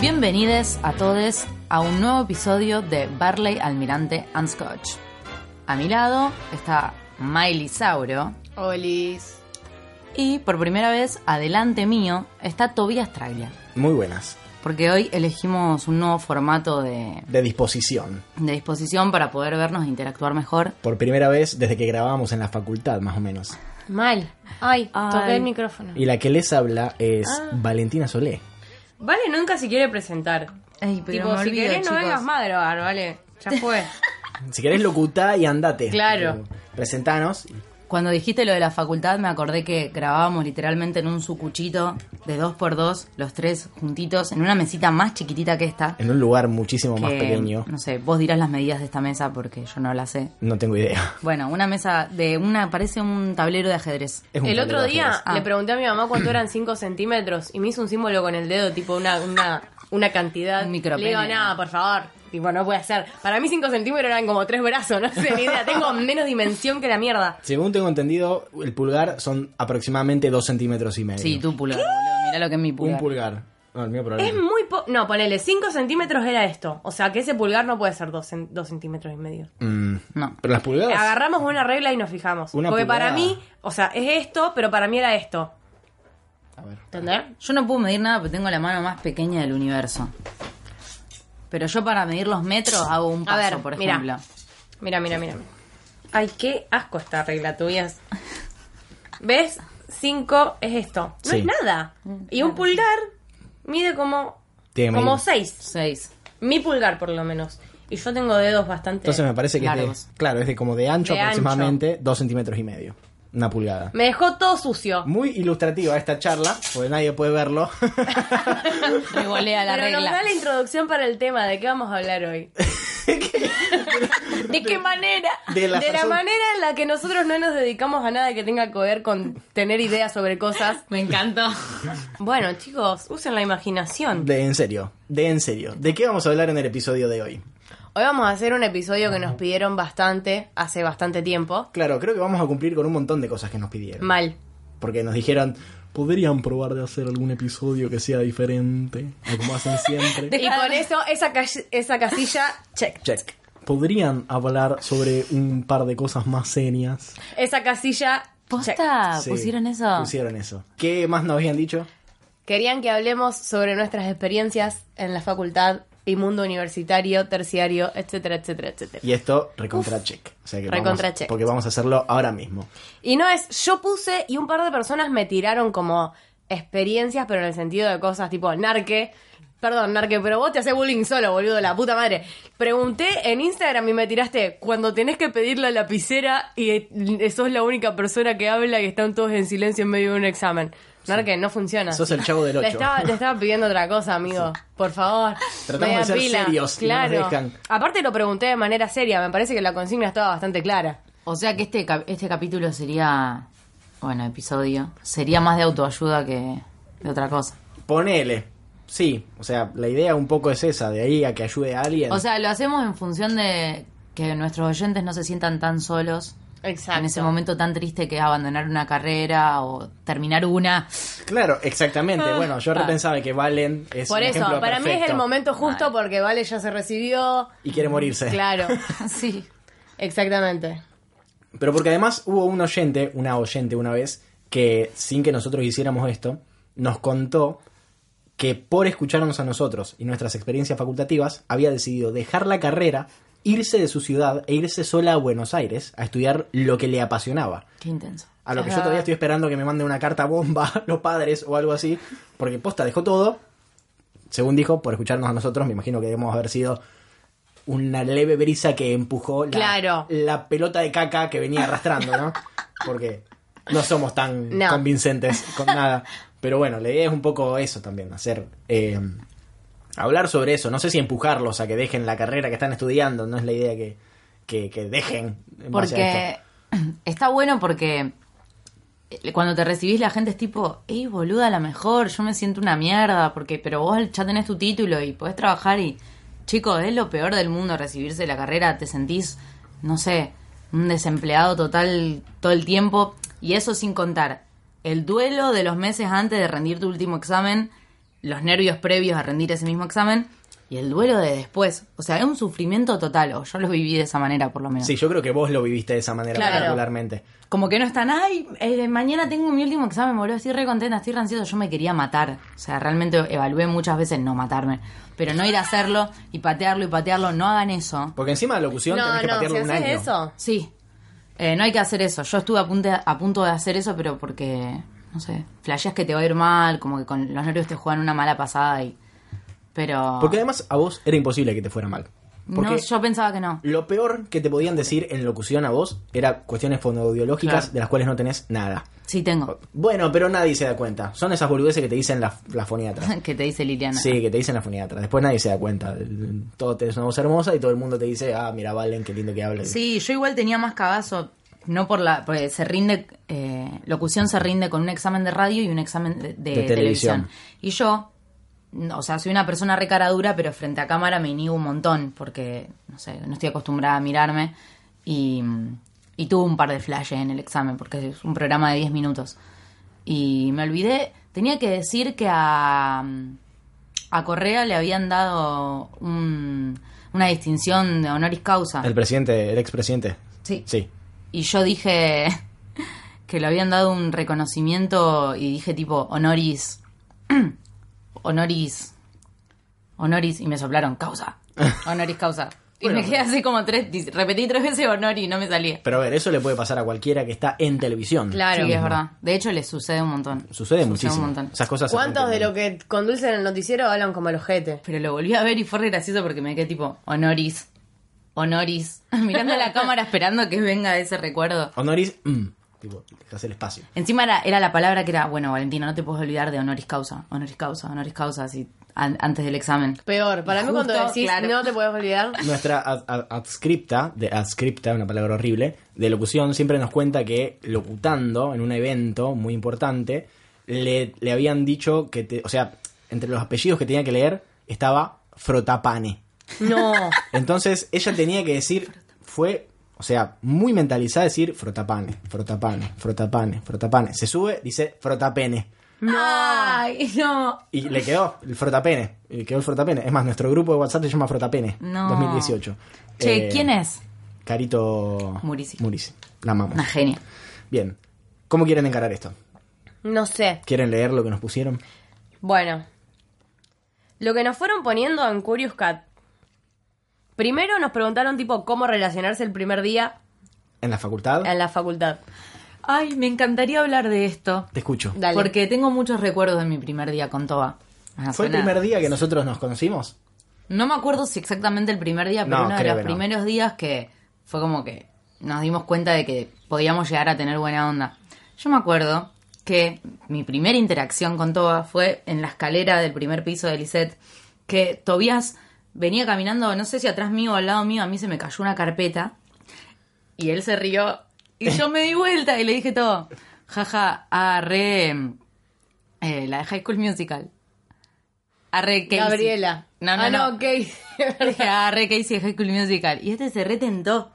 Bienvenidos a todos a un nuevo episodio de Barley, Almirante and Scotch. A mi lado está Miley Sauro Olis. y por primera vez, adelante mío, está Tobias Trailer. Muy buenas. Porque hoy elegimos un nuevo formato de, De disposición. de disposición para poder vernos e interactuar mejor. Por primera vez desde que grabábamos en la facultad, más o menos. Mal. Ay, Ay. toqué el micrófono. Y la que les habla es Ah. Valentina Solé. Vale nunca se quiere presentar. Ey, pero tipo, me si olvido, querés no chicos. vengas más a grabar, vale. Ya fue. Si querés locutá y andate. Claro. Pero Presentanos. Cuando dijiste lo de la facultad, me acordé que grabábamos literalmente en un sucuchito de dos por dos, los tres juntitos, en una mesita más chiquitita que esta. En un lugar muchísimo más que, pequeño. No sé, vos dirás las medidas de esta mesa porque yo no la sé. No tengo idea. Bueno, una mesa de una, parece un tablero de ajedrez. Es un El otro día. Ah. le pregunté a mi mamá cuánto eran 5 centímetros y me hizo un símbolo con el dedo, tipo una, una, una cantidad. Un micropene. Le digo, nada, por favor. Tipo, no puede ser. Para mí 5 centímetros eran como tres brazos, no sé ni idea. Tengo menos dimensión que la mierda. Según tengo entendido, el pulgar son aproximadamente dos centímetros y medio. Sí, tu pulgar, boludo. Mirá lo que es mi pulgar. Un pulgar. No, el mío Es muy po No, ponele 5 centímetros era esto. O sea que ese pulgar no puede ser 2 centímetros y medio. Mm, No. Pero las pulgadas. Agarramos una regla y nos fijamos. Una Porque para mí, o sea, es esto, pero para mí era esto. A ver. ¿Entendés? Yo no puedo medir nada porque tengo la mano más pequeña del universo. Pero yo para medir los metros hago un A paso, ver, por mira. ejemplo. Mira, mira, mira. Ay, qué asco esta regla tuya. ¿Ves? 5 es esto. No Sí. es nada. Y un pulgar mide como Tiene que como medir. 6. Seis. Mi pulgar, por lo menos. Y yo tengo dedos bastante. Entonces me parece que es Largos. de, claro, es de como de ancho De aproximadamente dos centímetros y medio. Una pulgada. Me dejó todo sucio. Muy ilustrativa esta charla, porque nadie puede verlo. Me golea la Pero nos regla. da la introducción para el tema de qué vamos a hablar hoy. ¿De qué manera? de la, de la manera en la que nosotros no nos dedicamos a nada que tenga que ver con tener ideas sobre cosas. Me encantó. Bueno, chicos, usen la imaginación. De en serio, de en serio. ¿De qué vamos a hablar en el episodio de hoy? Hoy vamos a hacer un episodio que nos pidieron bastante, hace bastante tiempo. Claro, creo que vamos a cumplir con un montón de cosas que nos pidieron. Mal. Porque nos dijeron, podrían probar de hacer algún episodio que sea diferente, a como hacen siempre. Y con eso, esa, ca- esa casilla, check. Check. Podrían hablar sobre un par de cosas más serias. Esa casilla, check. ¿Posta? Sí, ¿Pusieron eso? Pusieron eso. ¿Qué más nos habían dicho? Querían que hablemos sobre nuestras experiencias en la facultad y mundo universitario, terciario, etcétera, etcétera, etcétera. Y esto, recontra check. O sea que Recontra vamos- check. Porque vamos a hacerlo ahora mismo. Y no es, yo puse y un par de personas me tiraron como experiencias, pero en el sentido de cosas tipo narque. Perdón, narque, pero vos te haces bullying solo, boludo, la puta madre. Pregunté en Instagram y me tiraste cuando tenés que pedir la lapicera y eh, sos la única persona que habla y están todos en silencio en medio de un examen. Narque, no funciona. Sos el chavo del Le ocho. estaba, le estaba pidiendo otra cosa, amigo. Por favor. Tratamos de ser pila. serios y no nos Claro. dejan. Aparte lo pregunté de manera seria. Me parece que la consigna estaba bastante clara. O sea que este, este capítulo sería, bueno, episodio, sería más de autoayuda que de otra cosa. Ponele. Sí, o sea, la idea un poco es esa, de ahí a que ayude a alguien. O sea, lo hacemos en función de que nuestros oyentes no se sientan tan solos Exacto. en ese momento tan triste que es abandonar una carrera o terminar una. claro, exactamente. Bueno, yo repensaba que Valen es Ah. Por un eso, ejemplo para mí es el momento justo porque Vale ya se recibió. Y quiere morirse. Claro, sí. exactamente. Pero porque además hubo un oyente, una oyente una vez, que sin que nosotros hiciéramos esto, nos contó que por escucharnos a nosotros y nuestras experiencias facultativas, había decidido dejar la carrera, irse de su ciudad e irse sola a Buenos Aires a estudiar lo que le apasionaba. Qué intenso. A lo que yo todavía estoy esperando que me mande una carta bomba los padres o algo así, porque posta dejó todo, según dijo, por escucharnos a nosotros, me imagino que debemos haber sido una leve brisa que empujó la, Claro. la pelota de caca que venía arrastrando, ¿no? Porque no somos tan No. convincentes con nada. Pero bueno, la idea es un poco eso también, hacer... eh, hablar sobre eso, no sé si empujarlos a que dejen la carrera que están estudiando, no es la idea que, que, que dejen. en base a esto. Porque está bueno porque eh, cuando te recibís la gente es tipo, ey, boluda, la mejor, yo me siento una mierda, porque pero vos ya tenés tu título y podés trabajar y, chicos, es lo peor del mundo recibirse la carrera, te sentís, no sé, un desempleado total todo el tiempo y eso sin contar el duelo de los meses antes de rendir tu último examen, los nervios previos a rendir ese mismo examen y el duelo de después. O sea, es un sufrimiento total, o yo lo viví de esa manera por lo menos. Sí, yo creo que vos lo viviste de esa manera Claro. particularmente. Como que no están, ay, eh, mañana tengo mi último examen, boludo, estoy re contenta, estoy re ansiosa, yo me quería matar. O sea, realmente evalué muchas veces no matarme. Pero no ir a hacerlo y patearlo y patearlo, no hagan eso. Porque encima de locución No, tenés que no, si patearlo un haces año. eso. Sí, Eh, no hay que hacer eso. Yo estuve a punto, a punto de hacer eso, pero porque, no sé, flasheas que te va a ir mal, como que con los nervios te juegan una mala pasada y... Pero... Porque además a vos era imposible que te fuera mal. Porque no, yo pensaba que no. lo peor que te podían decir en locución a vos era cuestiones fonoaudiológicas Claro. de las cuales no tenés nada. Sí tengo. Bueno, pero nadie se da cuenta. Son esas boludeces que te dicen la, la foniatra. que te dice Liliana. Sí, que te dicen la foniatra. Después nadie se da cuenta. Todo tenés una voz hermosa y todo el mundo te dice, ah, mira, Valen, qué lindo que hablas. Sí, yo igual tenía más cagazo, no por la, porque se rinde, eh, locución se rinde con un examen de radio y un examen de, de De televisión. televisión. Y yo, no, o sea, soy una persona recaradura, pero frente a cámara me inhibo un montón, porque, no sé, no estoy acostumbrada a mirarme. Y, y tuve un par de flashes en el examen, porque es un programa de 10 minutos. Y me olvidé, tenía que decir que a, a Correa le habían dado un- una distinción de honoris causa. El presidente, el expresidente. Sí. Sí. Y yo dije que le habían dado un reconocimiento y dije tipo honoris, honoris, honoris y me soplaron causa, honoris causa. Y Bueno, me quedé así como tres, repetí tres veces honor y no me salía. Pero a ver, eso le puede pasar a cualquiera que está en televisión. Claro. Sí, es verdad. De hecho, le sucede un montón. Sucede muchísimo. un montón. Esas cosas ¿Cuántos de lo que conducen el noticiero hablan como el ojete? Pero lo volví a ver y fue re gracioso porque me quedé tipo honoris, honoris, mirando a la cámara esperando que venga ese recuerdo. Honoris, mm, tipo, dejas el espacio. Encima era, era la palabra que era, bueno, Valentina, no te puedes olvidar de honoris causa, honoris causa, honoris causa, así, an- antes del examen. Peor, para mí cuando decís claro. no te puedes olvidar. Nuestra ad- ad- adscripta, de adscripta, una palabra horrible, de locución, siempre nos cuenta que locutando en un evento muy importante, le, le habían dicho que, te- o sea, entre los apellidos que tenía que leer estaba Frotapane. No. Entonces ella tenía que decir, fue, o sea, muy mentalizada decir Frotapane, Frotapane, Frotapane, Frotapane. Se sube, dice Frotapene. Ay, no. Y le quedó el frotapene. Y quedó el frotapene. Es más, nuestro grupo de WhatsApp se llama Frotapene. No. 2018. Che, Eh, ¿quién es? Carito Murisi. Murisi. La amamos. Una genia. Bien. ¿Cómo quieren encarar esto? No sé. ¿Quieren leer lo que nos pusieron? Bueno. Lo que nos fueron poniendo en Curious Cat. Primero nos preguntaron tipo cómo relacionarse el primer día ¿En la facultad? en la facultad. Ay, me encantaría hablar de esto. Te escucho. Dale. Porque tengo muchos recuerdos de mi primer día con Toba. Ah, ¿Fue el primer día que nosotros nos conocimos? No me acuerdo si exactamente el primer día, pero No, uno de los no. primeros días que fue como que nos dimos cuenta de que podíamos llegar a tener buena onda. Yo me acuerdo que mi primera interacción con Toba fue en la escalera del primer piso de Lisette, que Tobías venía caminando, no sé si atrás mío o al lado mío, a mí se me cayó una carpeta y él se rió y yo me di vuelta y le dije todo, jaja, ah, re, eh, la de High School Musical. Arre Casey. Gabriela. No, no, ah, no. no, Casey. Dije, ah, re Casey de High School Musical. Y este se retentó.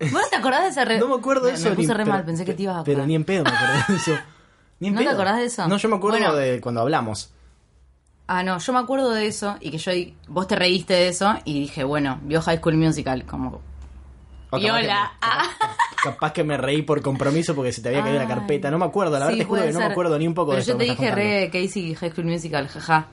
¿Vos no te acordás de ese re... No me acuerdo de eso. Me puse ni- re pero- mal, pensé que te ibas a Pero acordar. ni en pedo me acordé de eso. Ni en ¿No te acordás de eso? No, yo me acuerdo Bueno. de cuando hablamos. Ah, no, yo me acuerdo de eso y que yo... Vos te reíste de eso y dije, bueno, vio High School Musical, como... Viola. Ah. capaz que me reí por compromiso porque se te había caído la Ay. carpeta. No me acuerdo, la verdad Sí, te juro que no me acuerdo ni un poco Pero de esto yo que te dije re Casey High School Musical, jaja.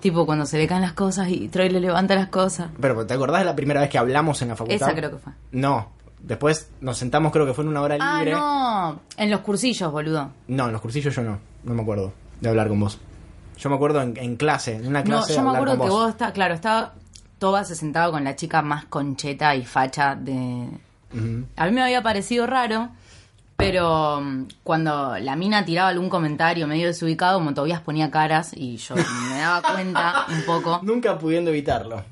Tipo cuando se le caen las cosas y Troy le levanta las cosas. Pero ¿te acordás de la primera vez que hablamos en la facultad? Esa creo que fue. No. Después nos sentamos, creo que fue en una hora Ah, libre. no. En los cursillos, boludo. No, en los cursillos yo no. No me acuerdo de hablar con vos. Yo me acuerdo en, en clase, en una No, clase. yo me acuerdo que vos está, claro, estaba Toba se sentaba con la chica más concheta y facha de. A mí me había parecido raro, pero mm, cuando la mina tiraba algún comentario medio desubicado, como Tobías ponía caras y yo me daba cuenta un poco. Nunca pudiendo evitarlo.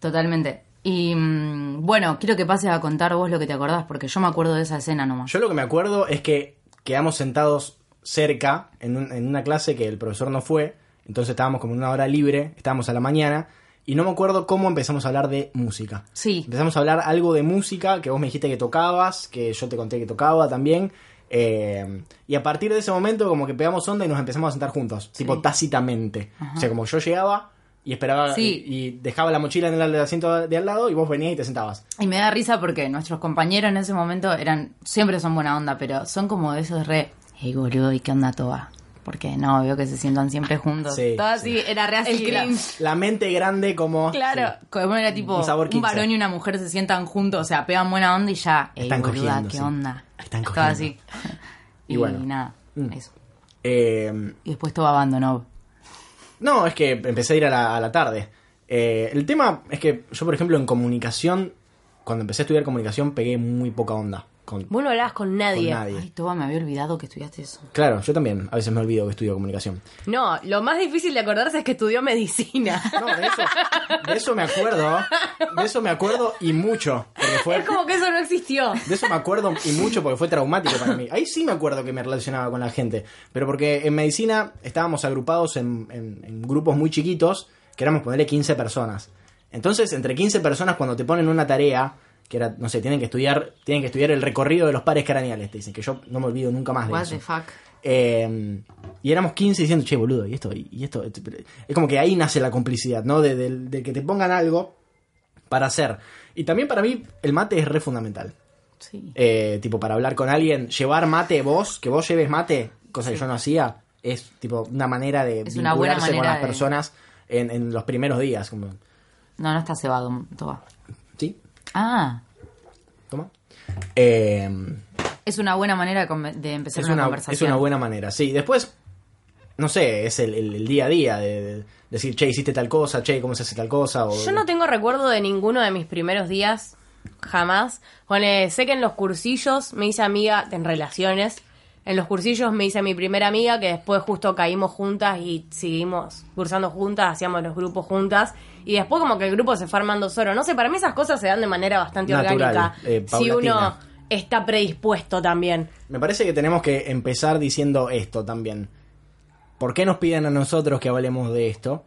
Totalmente. Y mm, bueno, quiero que pases a contar vos lo que te acordás, porque yo me acuerdo de esa escena nomás. Yo lo que me acuerdo es que quedamos sentados cerca en, un- en una clase que el profesor no fue, entonces estábamos como en una hora libre, estábamos a la mañana, y no me acuerdo cómo empezamos a hablar de música. Sí. Empezamos a hablar algo de música, que vos me dijiste que tocabas, que yo te conté que tocaba también. eh, y a partir de ese momento como que pegamos onda y nos empezamos a sentar juntos, tipo tácitamente. O sea, como yo llegaba y esperaba Sí. y, y dejaba la mochila en el asiento de al lado y vos venías y te sentabas. Y me da risa porque nuestros compañeros en ese momento eran, siempre son buena onda, pero son como de esos re, hey boludo, ¿y qué onda Toba? Porque no, veo que se sientan siempre juntos. Sí. Todo así, era re así. El la- cringe. La mente grande como... Claro, Sí. como era tipo Un sabor un 15. varón y una mujer se sientan juntos, o sea, pegan buena onda y ya, Están boluda, cogiendo, ¿qué sí. onda? Están Todo cogiendo. así. Y y, bueno. nada, Mm. eso. Eh, Y después Toba abandonó. no, es que empecé a ir a la, a la tarde. Eh, el tema es que yo, por ejemplo, en comunicación, cuando empecé a estudiar comunicación, pegué muy poca onda con, Vos no hablabas con nadie. con nadie. Ay, Toba, me había olvidado que estudiaste eso. Claro, yo también a veces me olvido que estudio comunicación. No, lo más difícil de acordarse es que estudió medicina. No, de eso, de eso me acuerdo. De eso me acuerdo y mucho. Porque fue, Es como que eso no existió. de eso me acuerdo y mucho porque fue traumático para mí. Ahí sí me acuerdo que me relacionaba con la gente. Pero porque en medicina estábamos agrupados en, en- en grupos muy chiquitos, que éramos ponerle 15 personas. Entonces, entre 15 personas, cuando te ponen una tarea, que era, no sé, tienen que estudiar, tienen que estudiar el recorrido de los pares craneales, te dicen, que yo no me olvido nunca más de What eso. the fuck. Eh, y éramos 15 diciendo, che, boludo, y esto, y, esto. Es como que ahí nace la complicidad, ¿no? De, de- de que te pongan algo para hacer. Y también para mí el mate es re fundamental. Sí. Eh, tipo, para hablar con alguien, llevar mate vos, que vos lleves mate, cosa que yo no hacía, es tipo una manera de Es vincularse con las de- personas en, en los primeros días. Como, No, no está cebado, Toba. Ah, Toma. Eh, es una buena manera de, empezar es, una, una, conversación. es una buena manera, sí. Después, no sé, es el, el- el día a día de, de decir, che, hiciste tal cosa, che, cómo se hace tal cosa. O, Yo no tengo recuerdo de ninguno de mis primeros días, jamás. Pone, sé que en los cursillos me hice amiga en relaciones. En los cursillos me hice mi primera amiga, que después justo caímos juntas y seguimos cursando juntas, hacíamos los grupos juntas. Y después como que el grupo se fue armando solo. No sé, para mí esas cosas se dan de manera bastante Natural, orgánica. eh, si uno está predispuesto también. Me parece que tenemos que empezar diciendo esto también. ¿Por qué nos piden a nosotros que hablemos de esto?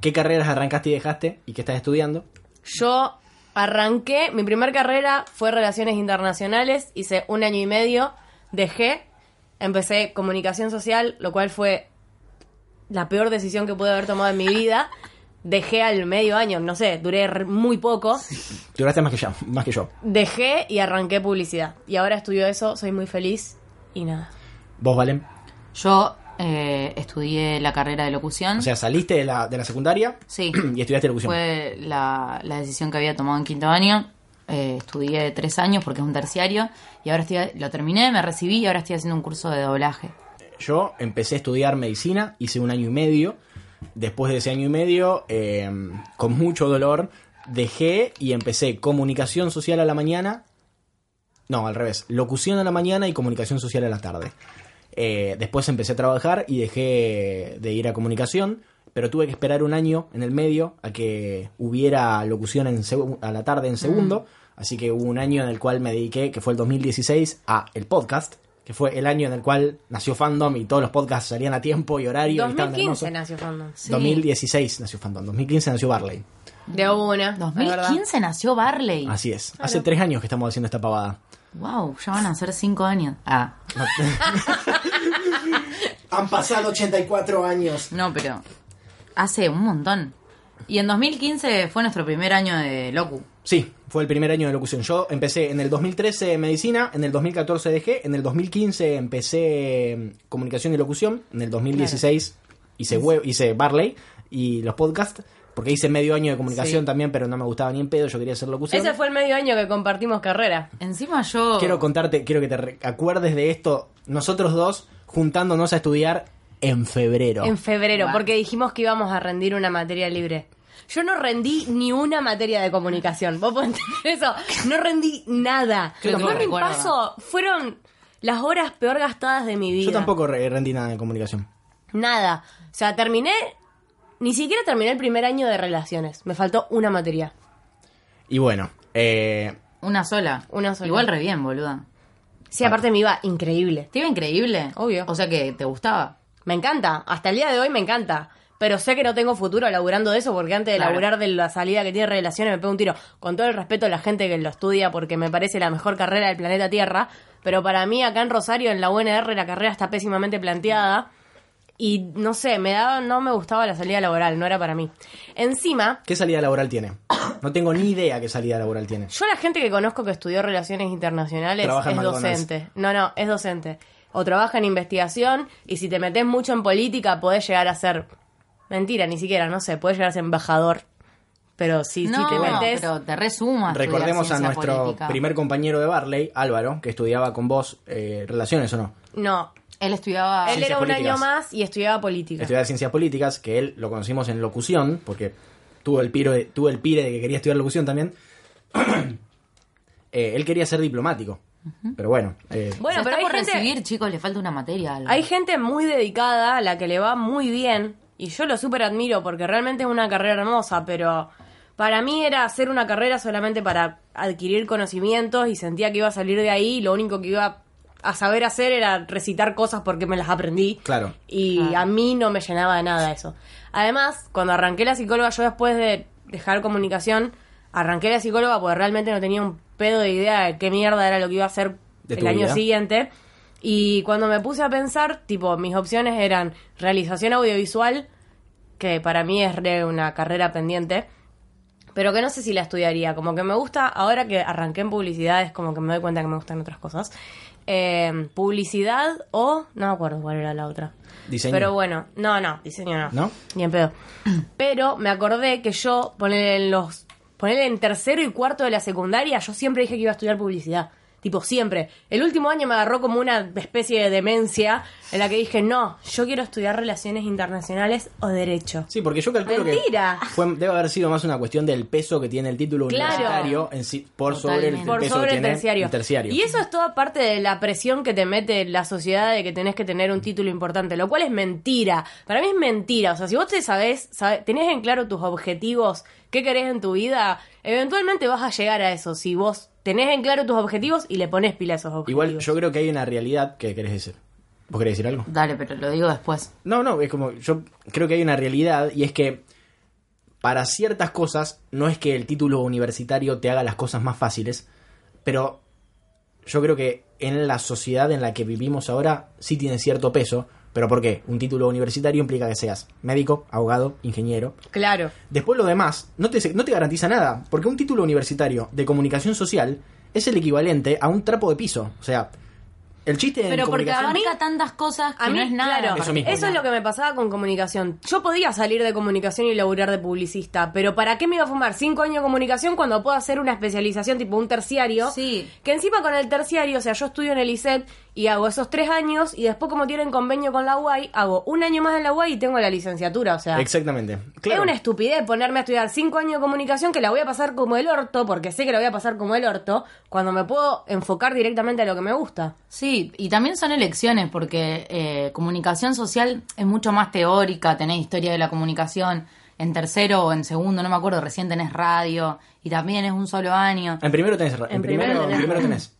¿Qué carreras arrancaste y dejaste y qué estás estudiando? Yo arranqué, mi primer carrera fue Relaciones Internacionales, hice un año y medio, dejé, empecé comunicación social, lo cual fue la peor decisión que pude haber tomado en mi vida. Dejé al medio año, no sé, duré muy poco. Duraste más que yo, más que yo. Dejé y arranqué publicidad. Y ahora estudio eso, soy muy feliz y nada. ¿Vos, Valen? Yo eh, estudié la carrera de locución. O sea, saliste de la, de la secundaria sí, y estudiaste locución. fue la, la decisión que había tomado en quinto año. Eh, estudié tres años porque es un terciario y ahora estoy, lo terminé, me recibí y ahora estoy haciendo un curso de doblaje. Yo empecé a estudiar medicina, hice un año y medio. Después de ese año y medio, eh, con mucho dolor, dejé y empecé comunicación social a la mañana. No, al revés. Locución a la mañana y comunicación social a la tarde. Eh, después empecé a trabajar y dejé de ir a comunicación, pero tuve que esperar un año en el medio a que hubiera locución en a la tarde en segundo. Así que hubo un año en el cual me dediqué, que fue el 2016, a el podcast, que fue el año en el cual nació Fandom y todos los podcasts salían a tiempo y horario. y estaban 2015 hermosos. nació Fandom. Sí. 2016 nació Fandom, 2015 nació Barley. De una. es verdad. 2015 nació Barley. Así es. Hace tres años que estamos haciendo esta pavada. Wow, ya van a ser cinco años. Ah, Han pasado 84 años. no, pero hace un montón. Y en 2015 fue nuestro primer año de Locu. Sí, fue el primer año de locución. Yo empecé en el 2013 medicina, en el 2014 dejé, en el 2015 empecé mm, comunicación y locución, en el 2016 hice, web, hice Barley y los podcasts, porque hice medio año de comunicación Sí. también, pero no me gustaba ni en pedo, yo quería hacer locución. Ese fue el medio año que compartimos carrera. Encima yo. Quiero contarte, quiero que te re- acuerdes de esto, nosotros dos juntándonos a estudiar en febrero. En febrero, porque dijimos que íbamos a rendir una materia libre. Yo no rendí ni una materia de comunicación. ¿Vos podés entender eso? No rendí nada. Creo Lo que me recuerda. pasó fueron las horas peor gastadas de mi vida. Yo tampoco re- rendí nada de comunicación. Nada. O sea, terminé. Ni siquiera terminé el primer año de relaciones. Me faltó una materia. Y bueno, eh, Una sola. Una sola. Igual re bien, boluda. Sí, aparte me iba increíble. ¿Te iba increíble? Obvio. O sea que te gustaba. Me encanta. Hasta el día de hoy me encanta. Pero sé que no tengo futuro laburando de eso porque antes de Claro. laburar de la salida que tiene relaciones me pego un tiro. Con todo el respeto a la gente que lo estudia porque me parece la mejor carrera del planeta Tierra. Pero para mí acá en Rosario, en la UNR, la carrera está pésimamente planteada. Y no sé, me daba, no me gustaba la salida laboral, no era para mí. Encima, ¿qué salida laboral tiene? No tengo ni idea qué salida laboral tiene. yo la gente que conozco que estudió relaciones internacionales Trabaja es docente. No, no, es docente. O trabaja en investigación y si te metes mucho en política podés llegar a ser... Mentira, ni siquiera, no sé, podés llegar a ser embajador. Pero si, no, si te metes... pero te resumas. Recordemos a nuestro primer compañero de Barley, Álvaro, que estudiaba con vos eh, relaciones o no. No, Él estudiaba. él era un políticas. año más y estudiaba política. Estudiaba ciencias políticas, que él lo conocimos en locución, porque tuvo el, piro de- tuvo el pire de que quería estudiar locución también. Eh, él quería ser diplomático. Pero bueno, eh, Bueno, pero hay por gente, recibir, chicos, le falta una materia. Alba. hay gente muy dedicada a la que le va muy bien y yo lo súper admiro porque realmente es una carrera hermosa, pero para mí era hacer una carrera solamente para adquirir conocimientos y sentía que iba a salir de ahí y lo único que iba a saber hacer era recitar cosas porque me las aprendí. Claro. Y Claro. a mí no me llenaba de nada eso. Además, cuando arranqué la psicóloga, yo después de dejar comunicación, arranqué la psicóloga porque realmente no tenía un pedo de idea de qué mierda era lo que iba a hacer el año vida. siguiente. Y cuando me puse a pensar, tipo, mis opciones eran realización audiovisual, que para mí es re una carrera pendiente, pero que no sé si la estudiaría. Como que me gusta, ahora que arranqué en publicidad, es como que me doy cuenta que me gustan otras cosas. Eh, publicidad o, no me acuerdo cuál era la otra. Diseño. Pero bueno, no, no, diseño no. ¿No? Ni en pedo. Pero me acordé que yo, poner en los. Poner en tercero y cuarto de la secundaria, yo siempre dije que iba a estudiar publicidad. Tipo, siempre. El último año me agarró como una especie de demencia en la que dije, no, yo quiero estudiar relaciones internacionales o derecho. Sí, porque yo calculo Mentira. que fue, debe haber sido más una cuestión del peso que tiene el título Claro. universitario en sí, por sobre el, por peso sobre que el tiene terciario. el terciario. Y eso es toda parte de la presión que te mete la sociedad de que tenés que tener un título importante, lo cual es mentira. Para mí es mentira. O sea, si vos te sabés, sabés- tenés en claro tus objetivos, qué querés en tu vida, eventualmente vas a llegar a eso. Si vos tenés en claro tus objetivos y le pones pila a esos objetivos. Igual yo creo que hay una realidad que querés decir. ¿Vos querés decir algo? Dale, pero lo digo después. No, no, es como yo creo que hay una realidad y es que para ciertas cosas no es que el título universitario te haga las cosas más fáciles, pero yo creo que en la sociedad en la que vivimos ahora sí tiene cierto peso, pero ¿por qué? Un título universitario implica que seas médico, abogado, ingeniero. Claro. Después lo demás no te, no te garantiza nada, porque un título universitario de comunicación social es el equivalente a un trapo de piso. O sea, el chiste en Pero porque comunicación... abarca tantas cosas que A mí, no es nada. claro, Eso mismo. es lo que me pasaba con comunicación. Yo podía salir de comunicación y laburar de publicista, pero ¿para qué me iba a fumar cinco años de comunicación cuando puedo hacer una especialización tipo un terciario? Sí. Que encima con el terciario, o sea, yo estudio en el ISET y hago esos tres años y después como tienen convenio con la UAI, hago un año más en la UAI y tengo la licenciatura, o sea... Exactamente. Es una estupidez ponerme a estudiar cinco años de comunicación que la voy a pasar como el orto, porque sé que la voy a pasar como el orto, cuando me puedo enfocar directamente a lo que me gusta. Sí, y también son elecciones, porque eh, comunicación social es mucho más teórica, tenés historia de la comunicación en tercero o en segundo, no me acuerdo, recién tenés radio, y también es un solo año. En primero tenés. En, En primero, primero en tenés. primero tenés.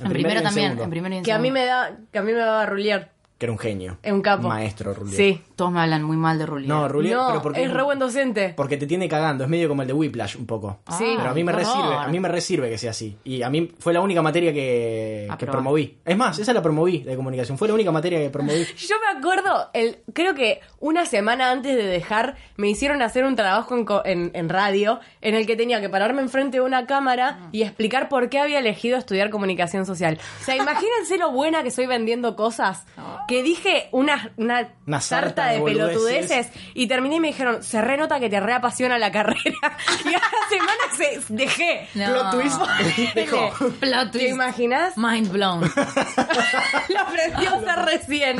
En primero y también, segundo. en primero y en Que a mí me da, que a mí me va a rulear que era un genio. Es un capo. Maestro, Rullier. Sí. Todos me hablan muy mal de Rullier. No, Rullier, no, pero porque es re buen docente. Porque te tiene cagando, es medio como el de Whiplash un poco. Sí. Pero a mí me resirve, a mí me resirve que sea así. Y a mí fue la única materia que, promoví. Es más, esa la promoví de comunicación. Fue la única materia que promoví. Yo me acuerdo, el, creo que una semana antes de dejar, me hicieron hacer un trabajo en, co- en- en radio en el que tenía que pararme enfrente de una cámara y explicar por qué había elegido estudiar comunicación social. O sea, imagínense lo buena que soy vendiendo cosas. Que dije una, una, Una sarta sarta de pelotudeces y terminé y me dijeron, se renota que te reapasiona la carrera. y a la semana se dejé. No. Plot twist. Dejó. Plot ¿Te twist. imaginas? Mind blown. Lo aprendí a hacer recién.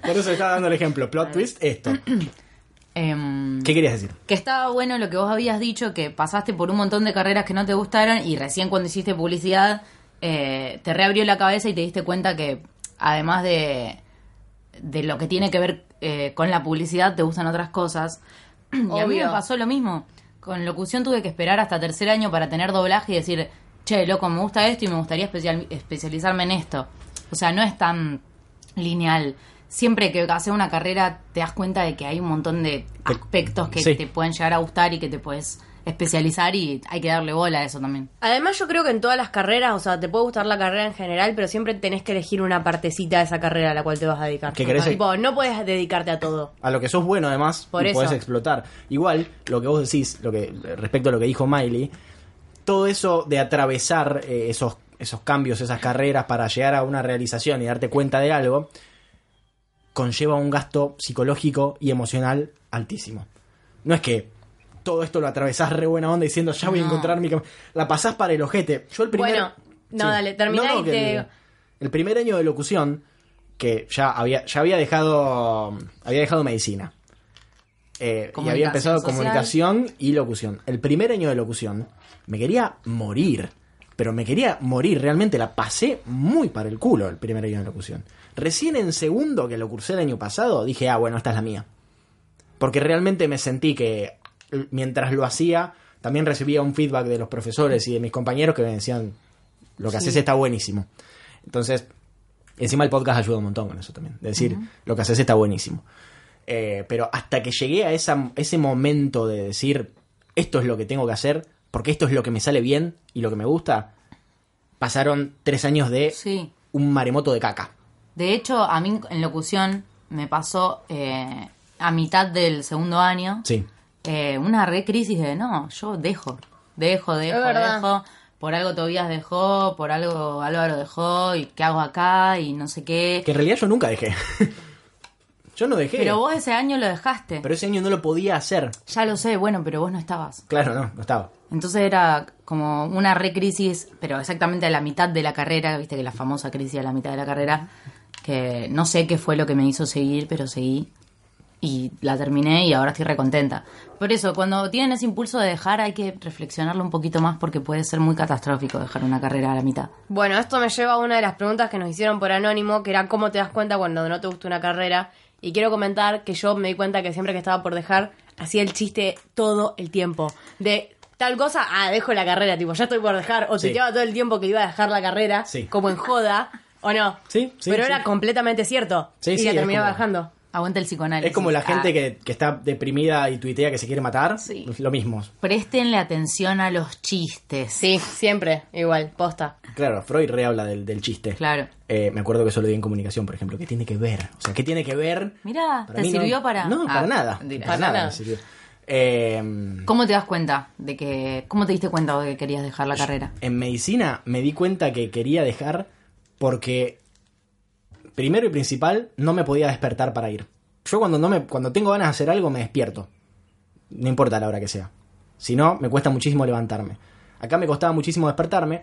Por eso estaba dando el ejemplo. Plot twist, esto. Em, ¿Qué querías decir? que estaba bueno lo que vos habías dicho, que pasaste por un montón de carreras que no te gustaron y recién cuando hiciste publicidad eh, te reabrió la cabeza y te diste cuenta que además de, de lo que tiene que ver eh, con la publicidad te gustan otras cosas. Y a mí me Obvio. pasó lo mismo. Con locución tuve que esperar hasta tercer año para tener doblaje y decir, che, loco, me gusta esto y me gustaría especial- especializarme en esto. O sea, no es tan lineal. Siempre que haces una carrera te das cuenta de que hay un montón de aspectos que Sí. te pueden llegar a gustar y que te puedes especializar y hay que darle bola a eso también. Además, yo creo que en todas las carreras, o sea, te puede gustar la carrera en general, pero siempre tenés que elegir una partecita de esa carrera a la cual te vas a dedicar. ¿Qué querés? Tipo, no puedes dedicarte a todo. A lo que sos bueno, además, Por y eso. podés explotar. Igual, lo que vos decís, lo que respecto a lo que dijo Miley, todo eso de atravesar eh, esos, esos cambios, esas carreras para llegar a una realización y darte cuenta de algo, conlleva un gasto psicológico y emocional altísimo. No es que todo esto lo atravesás re buena onda diciendo ya voy a encontrar mi cam-". La pasás para el ojete. Yo el primer. Bueno, no, dale, terminá y te- El, el primer año de locución, que ya había, ya había dejado. Había dejado medicina. Eh, y había empezado social. comunicación y locución. El primer año de locución me quería morir. Pero me quería morir, realmente la pasé muy para el culo el primer año de locución. Recién en segundo, que lo cursé el año pasado, dije, ah, bueno, esta es la mía. Porque realmente me sentí que mientras lo hacía, también recibía un feedback de los profesores y de mis compañeros que me decían, lo que haces está buenísimo. Entonces, encima el podcast ayuda un montón con eso también. De decir, lo que haces está buenísimo. Eh, pero hasta que llegué a esa, ese momento de decir, esto es lo que tengo que hacer, porque esto es lo que me sale bien y lo que me gusta, pasaron tres años de Sí. un maremoto de caca. De hecho, a mí en locución me pasó eh, a mitad del segundo año Sí. Eh, una re crisis de no, yo dejo, dejo, dejo, dejo. Por algo Tobías dejó, por algo Álvaro dejó, y qué hago acá, y no sé qué. Que en realidad yo nunca dejé. yo no dejé. Pero vos ese año lo dejaste. Pero ese año no lo podía hacer. Ya lo sé, bueno, pero vos no estabas. Claro, no, no estaba. Entonces era como una recrisis, pero exactamente a la mitad de la carrera, viste que la famosa crisis a la mitad de la carrera, que no sé qué fue lo que me hizo seguir, pero seguí y la terminé y ahora estoy recontenta. Por eso, cuando tienen ese impulso de dejar hay que reflexionarlo un poquito más porque puede ser muy catastrófico dejar una carrera a la mitad. Bueno, esto me lleva a una de las preguntas que nos hicieron por Anónimo, que era cómo te das cuenta cuando no te gusta una carrera. Y quiero comentar que yo me di cuenta que siempre que estaba por dejar, hacía el chiste todo el tiempo. De tal cosa, ah, dejo la carrera, tipo, ya estoy por dejar. O Sí. te todo el tiempo que iba a dejar la carrera, Sí. como en joda, ¿o no? Sí, sí, Pero sí. era completamente cierto. Sí, y sí, la terminaba como- dejando. Aguanta el psicoanálisis. Es como la gente Ah. que, que está deprimida y tuitea que se quiere matar. Sí. Lo mismo. Prestenle atención a los chistes. Sí, siempre, igual, posta. Claro, Freud rehabla del, del chiste. Claro. Eh, me acuerdo que eso lo vi en comunicación, por ejemplo. ¿Qué tiene que ver? O sea, ¿qué tiene que ver? Mira, ¿te mí no- sirvió para...? No, Ah, para nada. mentira. Para Para nada nada. me sirvió. Eh, ¿Cómo te das cuenta de que... ¿Cómo te diste cuenta de que querías dejar la carrera? en medicina me di cuenta que quería dejar porque, primero y principal, no me podía despertar para ir. Yo cuando, no me, cuando tengo ganas de hacer algo me despierto. No importa la hora que sea. Si no, me cuesta muchísimo levantarme. Acá me costaba muchísimo despertarme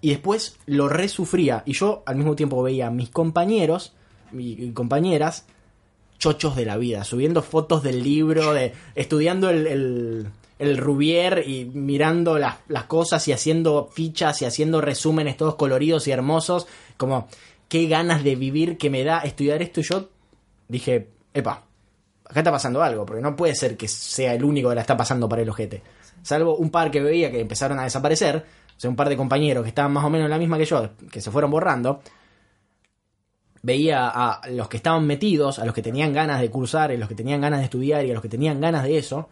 y después lo resufría. Y yo al mismo tiempo veía a mis compañeros y compañeras chochos de la vida, subiendo fotos del libro, de estudiando el, el, el Rubier y mirando las, las cosas y haciendo fichas y haciendo resúmenes todos coloridos y hermosos, como qué ganas de vivir que me da estudiar esto y yo dije, epa, acá está pasando algo, porque no puede ser que sea el único que la está pasando para el ojete. Salvo un par que veía que empezaron a desaparecer, o sea, un par de compañeros que estaban más o menos en la misma que yo, que se fueron borrando, veía a los que estaban metidos, a los que tenían ganas de cursar, a los que tenían ganas de estudiar y a los que tenían ganas de eso,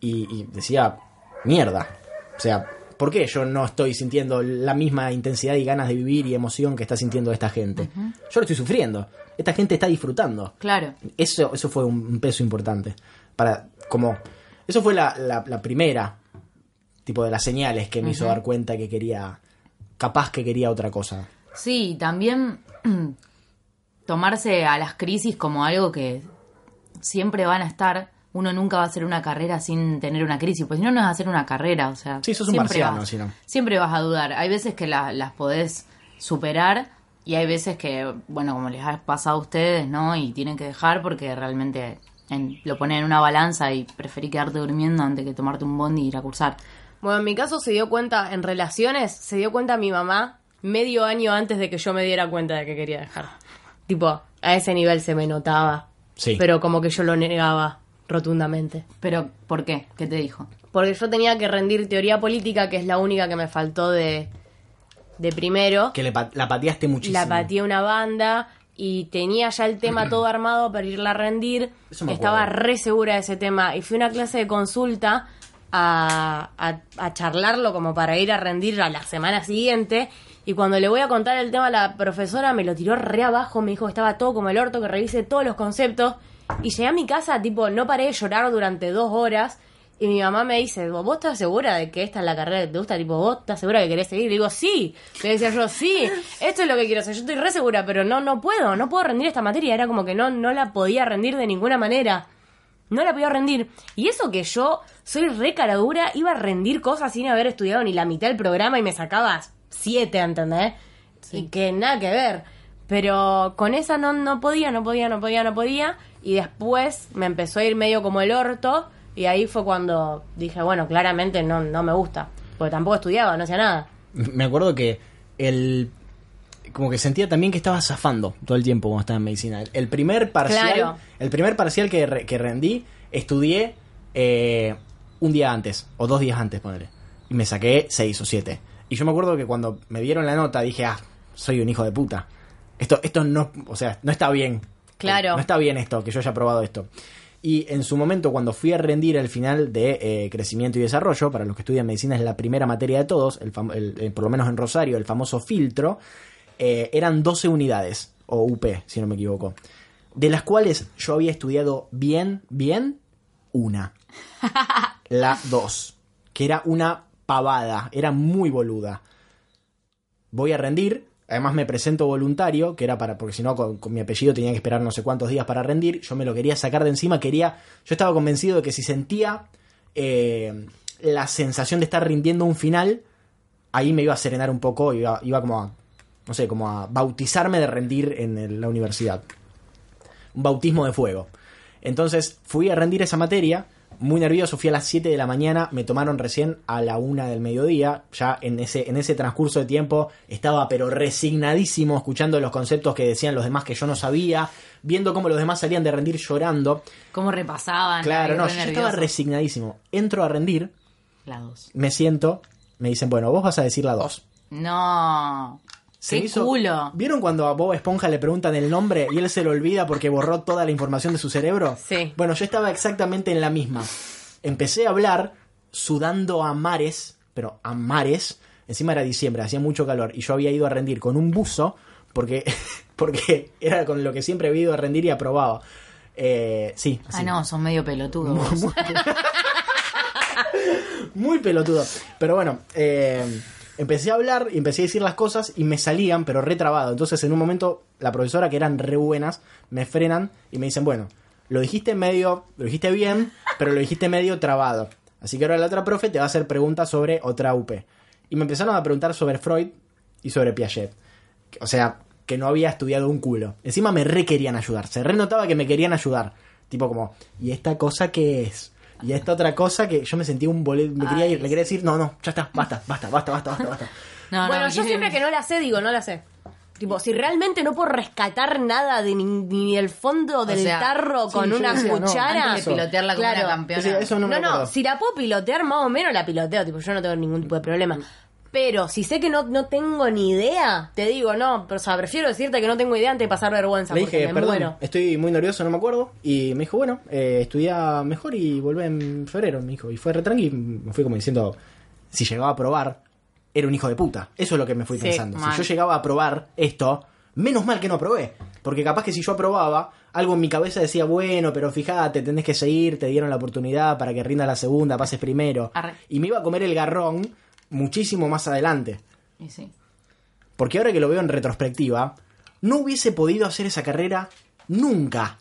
y, y decía, mierda. O sea, ¿por qué yo no estoy sintiendo la misma intensidad y ganas de vivir y emoción que está sintiendo esta gente? Yo lo estoy sufriendo. Esta gente está disfrutando. Claro. Eso, eso fue un, peso importante. Para, como, eso fue la, la- la primera, tipo de las señales que me hizo dar cuenta que quería, capaz que quería otra cosa. Sí, y también tomarse a las crisis como algo que siempre van a estar. Uno nunca va a hacer una carrera sin tener una crisis, pues si no, no es hacer una carrera, o sea... Sí, sos un siempre marciano, vas- si no. Siempre vas a dudar. Hay veces que la- las podés superar y hay veces que, bueno, como les ha pasado a ustedes, ¿no? Y tienen que dejar porque realmente en- lo ponen en una balanza y preferí quedarte durmiendo antes que tomarte un bondi y ir a cursar. Bueno, en mi caso se dio cuenta, en relaciones, se dio cuenta mi mamá medio año antes de que yo me diera cuenta de que quería dejar. Tipo, a ese nivel se me notaba. Sí. Pero como que yo lo negaba rotundamente. Pero, ¿por qué? ¿Qué te dijo? Porque yo tenía que rendir teoría política, que es la única que me faltó de, de primero. Que le pa- la pateaste muchísimo. La pateé una banda y tenía ya el tema todo armado para irla a rendir. Eso me Estaba acuerdo. re segura de ese tema. Y fui a una clase de consulta a, a- a charlarlo como para ir a rendir a la semana siguiente. Y cuando le voy a contar el tema a la profesora, me lo tiró re abajo. Me dijo que estaba todo como el orto, que revise todos los conceptos. Y llegué a mi casa, tipo, no paré de llorar durante dos horas. Y mi mamá me dice, ¿vos estás segura de que esta es la carrera que te gusta? Tipo, ¿vos estás segura que querés seguir? Y digo, sí. Le decía yo, sí, esto es lo que quiero hacer. Yo estoy re segura, pero no, no puedo, no puedo rendir esta materia. Era como que no, no la podía rendir de ninguna manera. No la podía rendir. Y eso que yo soy re cara dura, iba a rendir cosas sin haber estudiado ni la mitad del programa y me sacaba siete, ¿entendés? Y que nada que ver. Pero con esa no, no podía, no podía, no podía, no podía. Y después me empezó a ir medio como el orto. Y ahí fue cuando dije, bueno, claramente no, no me gusta. Porque tampoco estudiaba, no hacía nada. Me acuerdo que el. Como que sentía también que estaba zafando todo el tiempo cuando estaba en medicina. El primer parcial. Claro. El primer parcial que, re- que rendí, estudié eh, un día antes, o dos días antes, ponele. Y me saqué seis o siete. Y yo me acuerdo que cuando me dieron la nota dije, ah, soy un hijo de puta. Esto, esto no, o sea, no está bien. Claro. No está bien esto, que yo haya probado esto. Y en su momento, cuando fui a rendir el final de eh, crecimiento y desarrollo, para los que estudian medicina es la primera materia de todos, el fam- el- eh, por lo menos en Rosario, el famoso filtro, eh, eran 12 unidades, o UP, si no me equivoco, de las cuales yo había estudiado bien, bien, una. La 2, que era una pavada, era muy boluda voy a rendir. Además me presento voluntario, que era para, porque si no con, mi apellido tenía que esperar no sé cuántos días para rendir. Yo me lo quería sacar de encima, quería, yo estaba convencido de que si sentía eh, la sensación de estar rindiendo un final, ahí me iba a serenar un poco, iba, iba como a, no sé, como a bautizarme de rendir en la universidad. Un bautismo de fuego. Entonces fui a rendir esa materia, muy nervioso, fui a las 7 de la mañana, me tomaron recién a la 1 del mediodía, ya en ese, en ese transcurso de tiempo estaba pero resignadísimo escuchando los conceptos que decían los demás que yo no sabía, viendo cómo los demás salían de rendir llorando. ¿Cómo repasaban? Claro, no, yo estaba resignadísimo. Entro a rendir, La dos. me siento, me dicen, bueno, vos vas a decir la 2. No. Se ¡Qué hizo- culo! ¿Vieron cuando a Bob Esponja le preguntan el nombre y él se lo olvida porque borró toda la información de su cerebro? Sí. Bueno, yo estaba exactamente en la misma. Empecé a hablar sudando a mares, pero a mares. Encima era diciembre, hacía mucho calor y yo había ido a rendir con un buzo porque, porque era con lo que siempre había ido a rendir y aprobaba. Eh, sí, Ah, no, son medio pelotudos. vos. Muy pelotudo. Pero bueno, eh, empecé a hablar y empecé a decir las cosas y me salían, pero retrabado. Entonces, en un momento, la profesora, que eran re buenas, me frenan y me dicen, bueno, lo dijiste medio, lo dijiste bien, pero lo dijiste medio trabado. Así que ahora la otra profe te va a hacer preguntas sobre otra UP. Y me empezaron a preguntar sobre Freud y sobre Piaget. O sea, que no había estudiado un culo. Encima me re querían ayudar. Se re notaba que me querían ayudar. Tipo como, ¿y esta cosa qué es? Y esta otra cosa que yo me sentía un boleto. Me quería ir, le quería decir, no, no, ya está, basta, basta, basta, basta, basta, basta. No, bueno, no, yo siempre que no la sé, digo, no la sé. Tipo, si realmente no puedo rescatar nada de ni, ni el fondo del sea, tarro sí, con una decía, no, cuchara. Antes de pilotearla como Claro. una campeona. Eso- eso no me No, si la puedo pilotear más o menos, la piloteo. Tipo, yo no tengo ningún tipo de problema. Pero si sé que no, no tengo ni idea, te digo, no, pero, o sea, prefiero decirte que no tengo idea antes de pasar vergüenza, Le porque dije, me perdón, muero. estoy muy nervioso, no me acuerdo. Y me dijo, bueno, eh, estudia mejor y volvé en febrero, me dijo. Y fue re tranqui, me fui como diciendo, si llegaba a probar, era un hijo de puta. Eso es lo que me fui Sí, pensando. mal. Si yo llegaba a probar esto, menos mal que no probé. Porque capaz que si yo aprobaba, algo en mi cabeza decía, bueno, pero fíjate, tenés que seguir, te dieron la oportunidad para que rindas la segunda, pases primero. Arre. Y me iba a comer el garrón muchísimo más adelante. Y sí. Porque ahora que lo veo en retrospectiva, no hubiese podido hacer esa carrera nunca.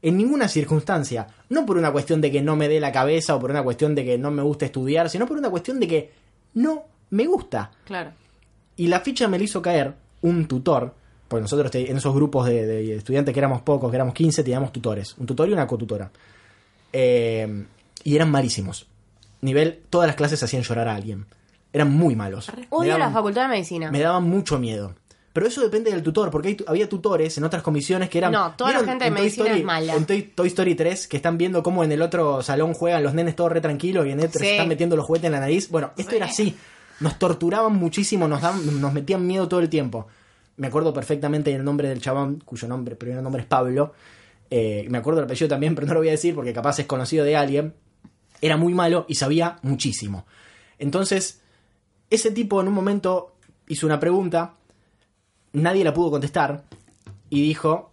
En ninguna circunstancia. No por una cuestión de que no me dé la cabeza o por una cuestión de que no me gusta estudiar, sino por una cuestión de que no me gusta. Claro. Y la ficha me la hizo caer un tutor. Porque nosotros en esos grupos de, de estudiantes que éramos pocos, que éramos 15, teníamos tutores. Un tutor y una cotutora. Eh, y eran malísimos. Nivel, todas las clases hacían llorar a alguien. Eran muy malos. Odio la daban- facultad de medicina. me daban mucho miedo. Pero eso depende del tutor, porque hay tu- había tutores en otras comisiones que eran... No, toda la ¿vieron gente de medicina Story- es mala. En Toy, Toy Story 3, que están viendo cómo en el otro salón juegan los nenes todos re tranquilos y en el otro Sí. se están metiendo los juguetes en la nariz. Bueno, esto era así. Nos torturaban muchísimo, nos, daban- nos metían miedo todo el tiempo. Me acuerdo perfectamente el nombre del chabón, cuyo nombre, primer nombre es Pablo. Eh, me acuerdo el apellido también, pero no lo voy a decir porque capaz es conocido de alguien. Era muy malo y sabía muchísimo. Entonces, ese tipo en un momento hizo una pregunta, nadie la pudo contestar y dijo,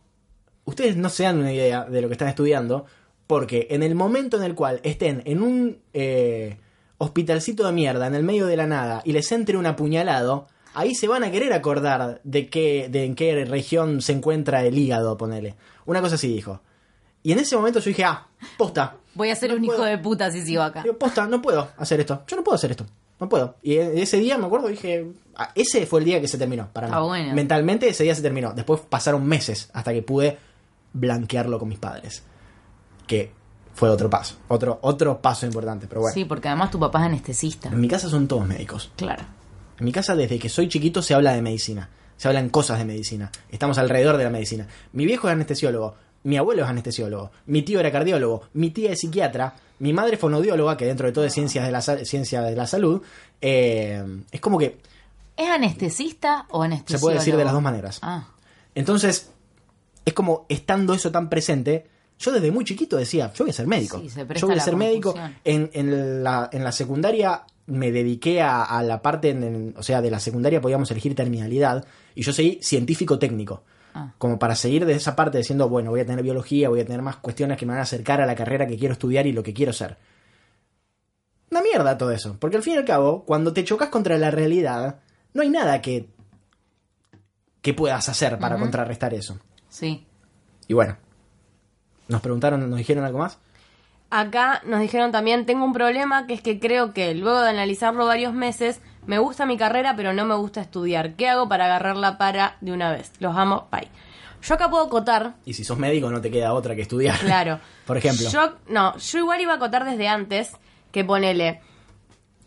ustedes no se dan una idea de lo que están estudiando, porque en el momento en el cual estén en un eh, hospitalcito de mierda, en el medio de la nada, y les entre un apuñalado, ahí se van a querer acordar de qué, de en qué región se encuentra el hígado, ponele. Una cosa así dijo. Y en ese momento yo dije, ah, posta, Voy a ser No un hijo de puta si sigo acá. Digo, posta, no puedo hacer esto. Yo no puedo hacer esto. No puedo. Y e- ese día, me acuerdo, dije... ah, Ese fue el día que se terminó para mí. Ah, bueno. Mentalmente ese día se terminó. Después pasaron meses hasta que pude blanquearlo con mis padres. Que fue otro paso. Otro, otro paso importante. Pero bueno. Sí, porque además tu papá es anestesista. En mi casa son todos médicos. Claro. En mi casa, desde que soy chiquito, se habla de medicina. Se hablan cosas de medicina. Estamos alrededor de la medicina. Mi viejo es anestesiólogo. Mi abuelo es anestesiólogo. Mi tío era cardiólogo. Mi tía es psiquiatra. Mi madre fue fonodióloga, que dentro de todo es ciencias de la, ciencia de la salud. Eh, es como que ¿Es anestesista o anestesiólogo? se puede decir de las dos maneras. Ah, Entonces, es como estando eso tan presente. Yo desde muy chiquito decía, yo voy a ser médico. Sí, se presta yo voy a ser médico. En, en, la, en la secundaria me dediqué a, a la parte, en- en- o sea, de la secundaria podíamos elegir terminalidad. Y yo seguí científico técnico. Ah. Como para seguir de esa parte diciendo, bueno, voy a tener biología, voy a tener más cuestiones que me van a acercar a la carrera que quiero estudiar y lo que quiero ser. Una mierda todo eso. Porque al fin y al cabo, cuando te chocas contra la realidad, no hay nada que, que puedas hacer para contrarrestar eso. sí. Y bueno, nos preguntaron, nos dijeron algo más. Acá nos dijeron también, tengo un problema que es que creo que luego de analizarlo varios meses, me gusta mi carrera pero no me gusta estudiar. ¿Qué hago para agarrarla para de una vez? Los amo, bye. Yo acá puedo acotar, Y si sos médico, no te queda otra que estudiar. claro. Por ejemplo. Yo, no, yo igual iba a acotar desde antes que ponele.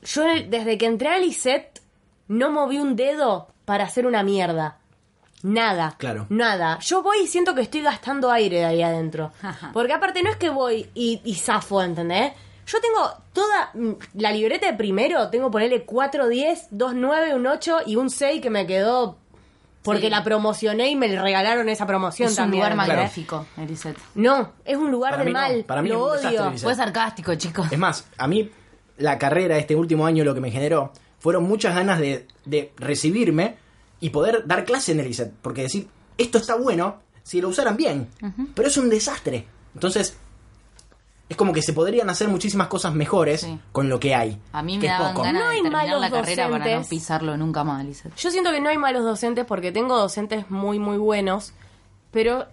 Yo desde que entré al ISET no moví un dedo para hacer una mierda. Nada. Claro. Nada. Yo voy y siento que estoy gastando aire de ahí adentro. Porque aparte no es que voy y, y zafo, ¿entendés? Yo tengo toda mm, la libreta de primero, tengo ponerle 4, 10, 2, 9, un 8 y un 6 que me quedó porque Sí. la promocioné y me regalaron esa promoción Es un también. lugar ¿entendés? magnífico, Elisette. No, es un lugar Para de mí no, mal. para mí lo es un desastre, odio. Elisette. Fue sarcástico, chicos. Es más, a mí la carrera este último año lo que me generó fueron muchas ganas de, de recibirme y poder dar clase en el ISET. Porque decir, esto está bueno si lo usaran bien, pero es un desastre. Entonces, es como que se podrían hacer muchísimas cosas mejores Sí. con lo que hay. A mí me poco. ganas No de hay terminar malos la carrera para no docentes. pisarlo nunca más, Elisette. Yo siento que no hay malos docentes porque tengo docentes muy, muy buenos, pero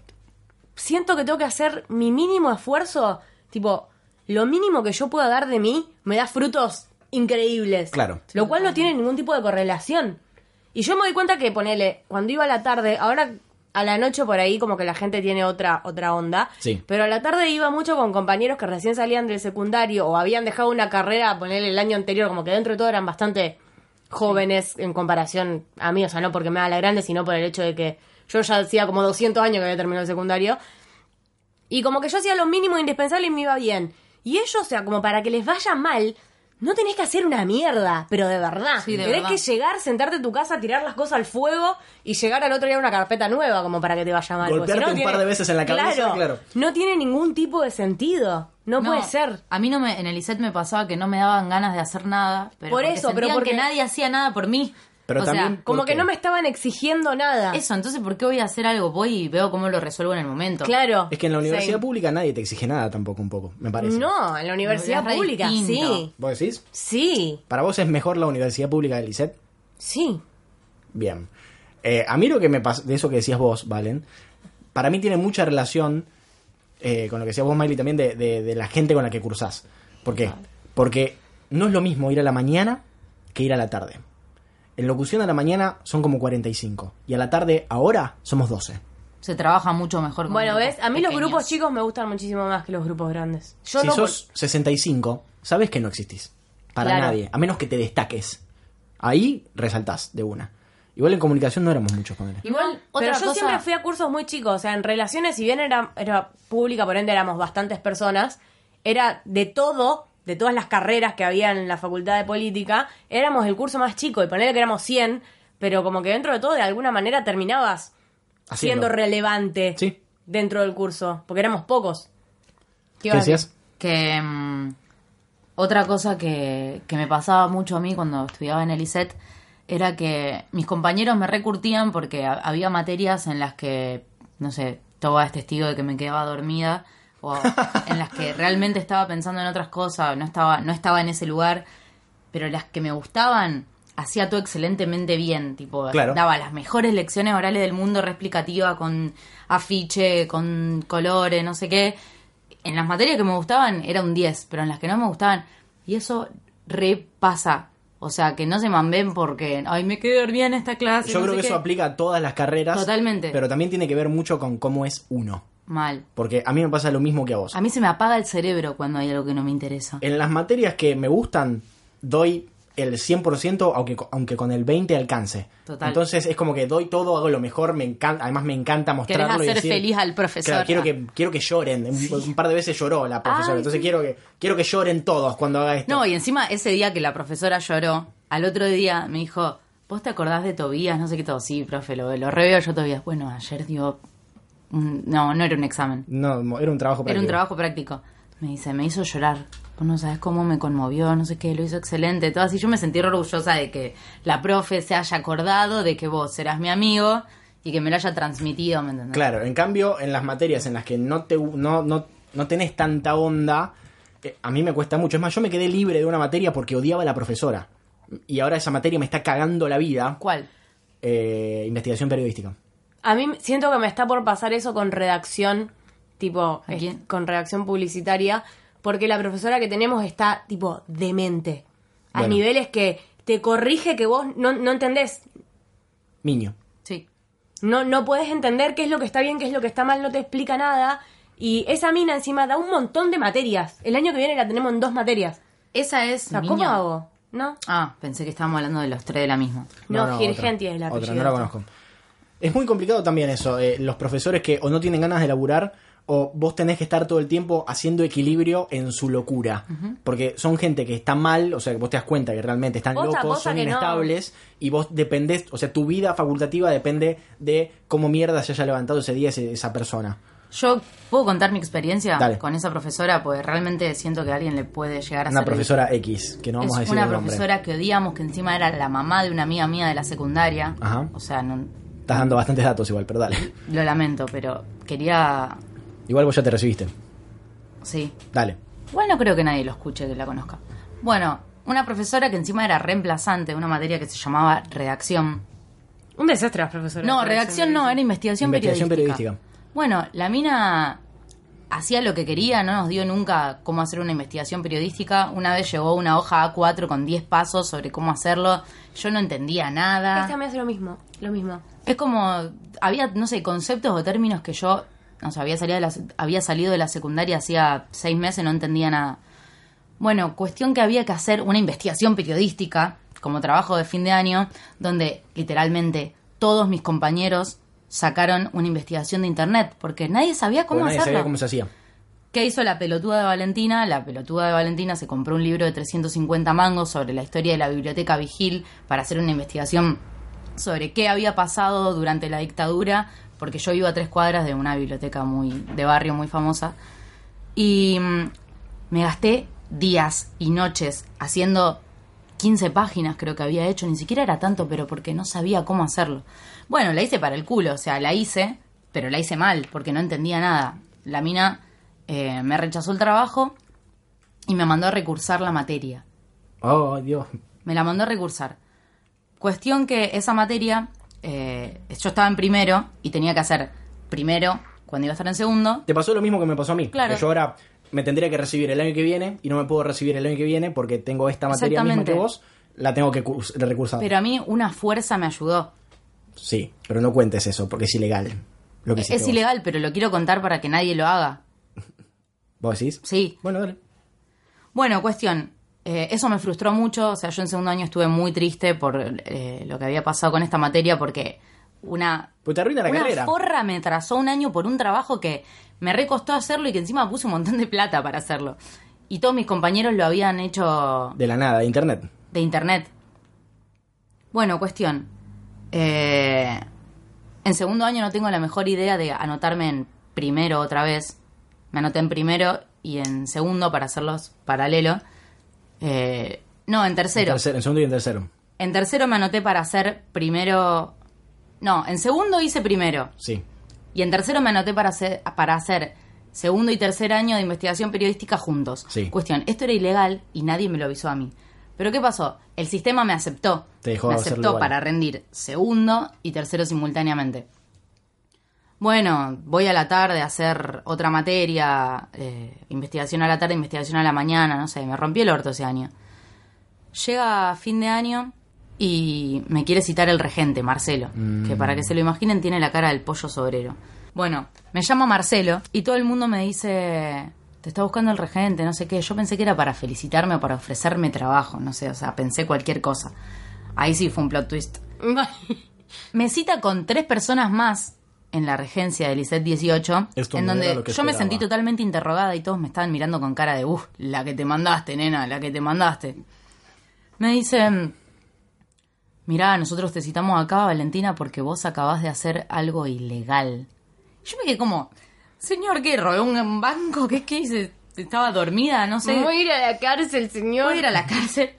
siento que tengo que hacer mi mínimo esfuerzo, tipo, lo mínimo que yo pueda dar de mí me da frutos increíbles. Claro. Lo cual no tiene ningún tipo de correlación. Y yo me doy cuenta que, ponele, cuando iba a la tarde, ahora a la noche por ahí como que la gente tiene otra, otra onda. Sí. Pero a la tarde iba mucho con compañeros que recién salían del secundario o habían dejado una carrera, ponerle el año anterior, como que dentro de todo eran bastante jóvenes en comparación a mí, o sea, no porque me da la grande, sino por el hecho de que yo ya hacía como 200 años que había terminado el secundario. Y como que yo hacía lo mínimo indispensable y me iba bien. Y ellos, o sea, como para que les vaya mal, no tenés que hacer una mierda, pero de verdad. Sí, de tenés verdad. que llegar, sentarte en tu casa, tirar las cosas al fuego y llegar al otro día a una carpeta nueva como para que te vaya mal. porque Golpearte si no un par de veces en la cabeza, claro. No tiene ningún tipo de sentido. No, puede ser. A mí no me, en el ISET me pasaba que no me daban ganas de hacer nada. Pero Por porque eso, pero porque- que nadie hacía nada por mí. Pero o también- sea, Como ¿Por que no me estaban exigiendo nada. eso, entonces ¿por qué voy a hacer algo? Voy y veo cómo lo resuelvo en el momento. Claro. Es que en la universidad Sí. pública nadie te exige nada tampoco un poco, me parece. No, en la universidad pública, sí. ¿Vos decís? Sí, ¿Para vos es mejor la universidad pública del ISET? sí. Bien. Eh, a mí lo que me pasa, de eso que decías vos, Valen, para mí tiene mucha relación eh, con lo que decías vos, Miley, también de, de- de la gente con la que cursás. ¿Por qué? Porque no es lo mismo ir a la mañana que ir a la tarde. En locución a la mañana son como 45 y a la tarde ahora somos 12. Se trabaja mucho mejor con Bueno, grupos ¿ves? A mí los grupos chicos me gustan muchísimo más que los grupos grandes. Yo si no sos 65, sabes que no existís. Para Claro. nadie. A menos que te destaques. Ahí resaltás de una. Igual en comunicación no éramos muchos con él. Igual, Pero otra yo cosa- siempre fui a cursos muy chicos, o sea, en relaciones, si bien era, era pública, por ende éramos bastantes personas, era de todo, de todas las carreras que había en la facultad de política, éramos el curso más chico, y ponerle que éramos 100, pero como que dentro de todo, de alguna manera terminabas Haciendo. siendo relevante Sí. dentro del curso, porque éramos pocos. ¿Qué decías? Que mm, otra cosa que, que me pasaba mucho a mí cuando estudiaba en el ISET era que mis compañeros me recurtían porque ha- había materias en las que, no sé, todo es testigo de que me quedaba dormida o en las que realmente estaba pensando en otras cosas, no estaba, no estaba en ese lugar, pero las que me gustaban hacía todo excelentemente bien, tipo, Claro. daba las mejores lecciones orales del mundo, re explicativa, con afiche, con colores, no sé qué. En las materias que me gustaban era un 10, pero en las que no me gustaban, y eso repasa. O sea, que no se mambén porque, ay, me quedé dormida en esta clase. Yo no creo que qué". eso aplica a todas las carreras. Totalmente. Pero también tiene que ver mucho con cómo es uno. Mal. Porque a mí me pasa lo mismo que a vos. A mí se me apaga el cerebro cuando hay algo que no me interesa. En las materias que me gustan, doy el 100%, aunque, aunque con el 20 alcance. Total. Entonces es como que doy todo, hago lo mejor, me encanta, además me encanta Querés mostrarlo. y hacer decir- feliz al profesor. Claro, quiero que, quiero que lloren. Un, un par de veces lloró la profesora. Ay, Entonces sí. quiero que, quiero que lloren todos cuando haga esto. No, y encima ese día que la profesora lloró, al otro día me dijo, ¿vos te acordás de Tobías? No sé qué todo. Sí, profe, lo, lo reveo yo Tobías. Bueno, ayer dio... un- No, no era un examen. No, era un trabajo Era un práctico. trabajo práctico. Me dice, me hizo llorar. Vos no sabes cómo me conmovió, no sé qué, lo hizo excelente. Todo así. Yo me sentí orgullosa de que la profe se haya acordado de que vos eras mi amigo y que me lo haya transmitido, ¿me entendés? Claro, en cambio, en las materias en las que no, te, no, no, no tenés tanta onda, eh, a mí me cuesta mucho. Es más, yo me quedé libre de una materia porque odiaba a la profesora. Y ahora esa materia me está cagando la vida. ¿Cuál? Eh, investigación periodística. A mí siento que me está por pasar eso con redacción, tipo, ¿A quién? es- con redacción publicitaria, porque la profesora que tenemos está, tipo, demente. A Bueno. niveles que te corrige que vos no, no entendés. Miño. Sí. No, no puedes entender qué es lo que está bien, qué es lo que está mal, no te explica nada. Y esa mina encima da un montón de materias. El año que viene la tenemos en dos materias. Esa es... O sea, ¿cómo hago? ¿No? Ah, pensé que estábamos hablando de los tres de la misma. No, otra. Girgenti es la Otra, no la conozco. Es muy complicado también eso. eh, los profesores que o no tienen ganas de laburar o vos tenés que estar todo el tiempo haciendo equilibrio en su locura. Porque son gente que está mal, o sea, que vos te das cuenta que realmente están locos, son no. inestables y vos dependés, o sea, tu vida facultativa depende de cómo mierda se haya levantado ese día ese- esa persona. Yo puedo contar mi experiencia Dale. con esa profesora, porque realmente siento que a alguien le puede llegar a Una profesora X, que no vamos a decir una el profesora que odiamos, que encima era la mamá de una amiga mía de la secundaria. Ajá. O sea, no, Estás dando bastantes datos igual, pero dale. lo lamento, pero quería... Igual vos ya te recibiste. Sí. Dale. Igual no creo que nadie lo escuche, que la conozca. Bueno, una profesora que encima era reemplazante de una materia que se llamaba redacción. Un desastre las profesoras. No, redacción no, era investigación, Investigación periodística. periodística. Bueno, la mina hacía lo que quería, no nos dio nunca cómo hacer una investigación periodística. Una vez llegó una hoja A4 con 10 pasos sobre cómo hacerlo. Yo no entendía nada. Esta me hace lo mismo, lo mismo. Es como, había, no sé, conceptos o términos que yo, no sé, había salido de la, había salido de la secundaria hacía seis meses, no entendía nada. Bueno, cuestión que había que hacer una investigación periodística como trabajo de fin de año, donde literalmente todos mis compañeros sacaron una investigación de internet, porque nadie sabía cómo nadie hacerlo. sabía cómo se hacía. ¿Qué hizo la pelotuda de Valentina? La pelotuda de Valentina se compró un libro de 350 mangos sobre la historia de la biblioteca Vigil para hacer una investigación sobre qué había pasado durante la dictadura, porque yo vivo a tres cuadras de una biblioteca muy de barrio muy famosa. Y mm, me gasté días y noches haciendo 15 páginas creo que había hecho, ni siquiera era tanto, pero porque no sabía cómo hacerlo. Bueno, la hice para el culo, o sea, la hice, pero la hice mal, porque no entendía nada. La mina eh, me rechazó el trabajo y me mandó a recursar la materia. Oh, Dios. Me la mandó a recursar. Cuestión que esa materia, eh, yo estaba en primero y tenía que hacer primero cuando iba a estar en segundo. Te pasó lo mismo que me pasó a mí. Claro. Que yo ahora me tendría que recibir el año que viene y no me puedo recibir el año que viene porque tengo esta materia misma que vos, la tengo que curs- recursar. Pero a mí una fuerza me ayudó. Sí, pero no cuentes eso porque es ilegal. Lo que Es vos. ilegal, pero lo quiero contar para que nadie lo haga. ¿Vos decís? Sí. Bueno, dale. Bueno, cuestión. Eh, eso me frustró mucho. O sea, yo en segundo año estuve muy triste por eh, lo que había pasado con esta materia porque una, Pues te arruina la una carrera. forra me atrasó un año por un trabajo que me recostó hacerlo y que encima puse un montón de plata para hacerlo. Y todos mis compañeros lo habían hecho De la nada, de internet. de internet. Bueno, cuestión. Eh, en segundo año no tengo la mejor idea de anotarme en primero otra vez. Me anoté en primero y en segundo para hacerlos paralelo. Eh, no, en tercero. En, tercero- en segundo y en tercero. En tercero me anoté para hacer primero. No, en segundo hice primero. Sí. Y en tercero me anoté para hacer, para hacer segundo y tercer año de investigación periodística juntos. Sí. Cuestión, esto era ilegal y nadie me lo avisó a mí. Pero ¿qué pasó? El sistema me aceptó. Te dejó me aceptó para rendir segundo y tercero simultáneamente. Bueno, voy a la tarde a hacer otra materia, eh, investigación a la tarde, investigación a la mañana, no sé, me rompí el orto ese año. Llega fin de año y me quiere citar el regente, Marcelo, que para que se lo imaginen tiene la cara del pollo sobrero. Bueno, me llama Marcelo y todo el mundo me dice, te está buscando el regente, no sé qué. Yo pensé que era para felicitarme o para ofrecerme trabajo, no sé, o sea, pensé cualquier cosa. Ahí sí fue un plot twist. Me cita con tres personas más en la regencia del ISET 18, Esto en no donde yo me sentí totalmente interrogada y todos me estaban mirando con cara de, uff, la que te mandaste, nena, la que te mandaste. Me dicen, mirá, nosotros te citamos acá, Valentina, porque vos acabás de hacer algo ilegal. Yo me quedé como, señor, ¿qué? ¿Robé un banco? ¿Qué, qué hice? ¿Estaba dormida? No sé. Voy a ir a la cárcel, señor. Voy a ir a la cárcel.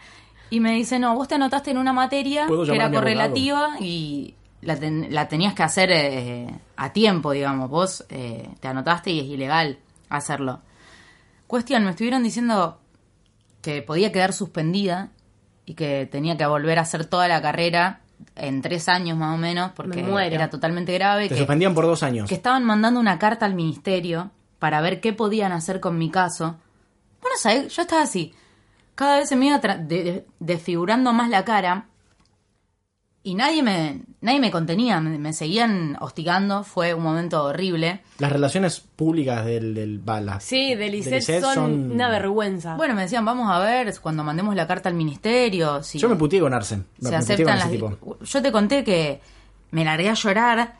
Y me dice, no, vos te anotaste en una materia ¿Puedo que era correlativa y la, ten- la tenías que hacer eh, a tiempo, digamos. Vos eh, te anotaste y es ilegal hacerlo. Cuestión, me estuvieron diciendo que podía quedar suspendida y que tenía que volver a hacer toda la carrera en tres años más o menos porque Me era totalmente grave. Te que- suspendían por dos años. que estaban mandando una carta al ministerio para ver qué podían hacer con mi caso. Bueno, ¿sabes? Yo estaba así. Cada vez se me iba de- desfigurando más la cara. Y nadie me, nadie me contenía, me, me seguían hostigando. Fue un momento horrible. Las relaciones públicas del, del bala. Sí, del ISET ISET son, son- una vergüenza. Bueno, me decían, vamos a ver cuando mandemos la carta al ministerio. Si Yo me puteé con Arce. se me aceptan las... tipo. Yo te conté que me largué a llorar.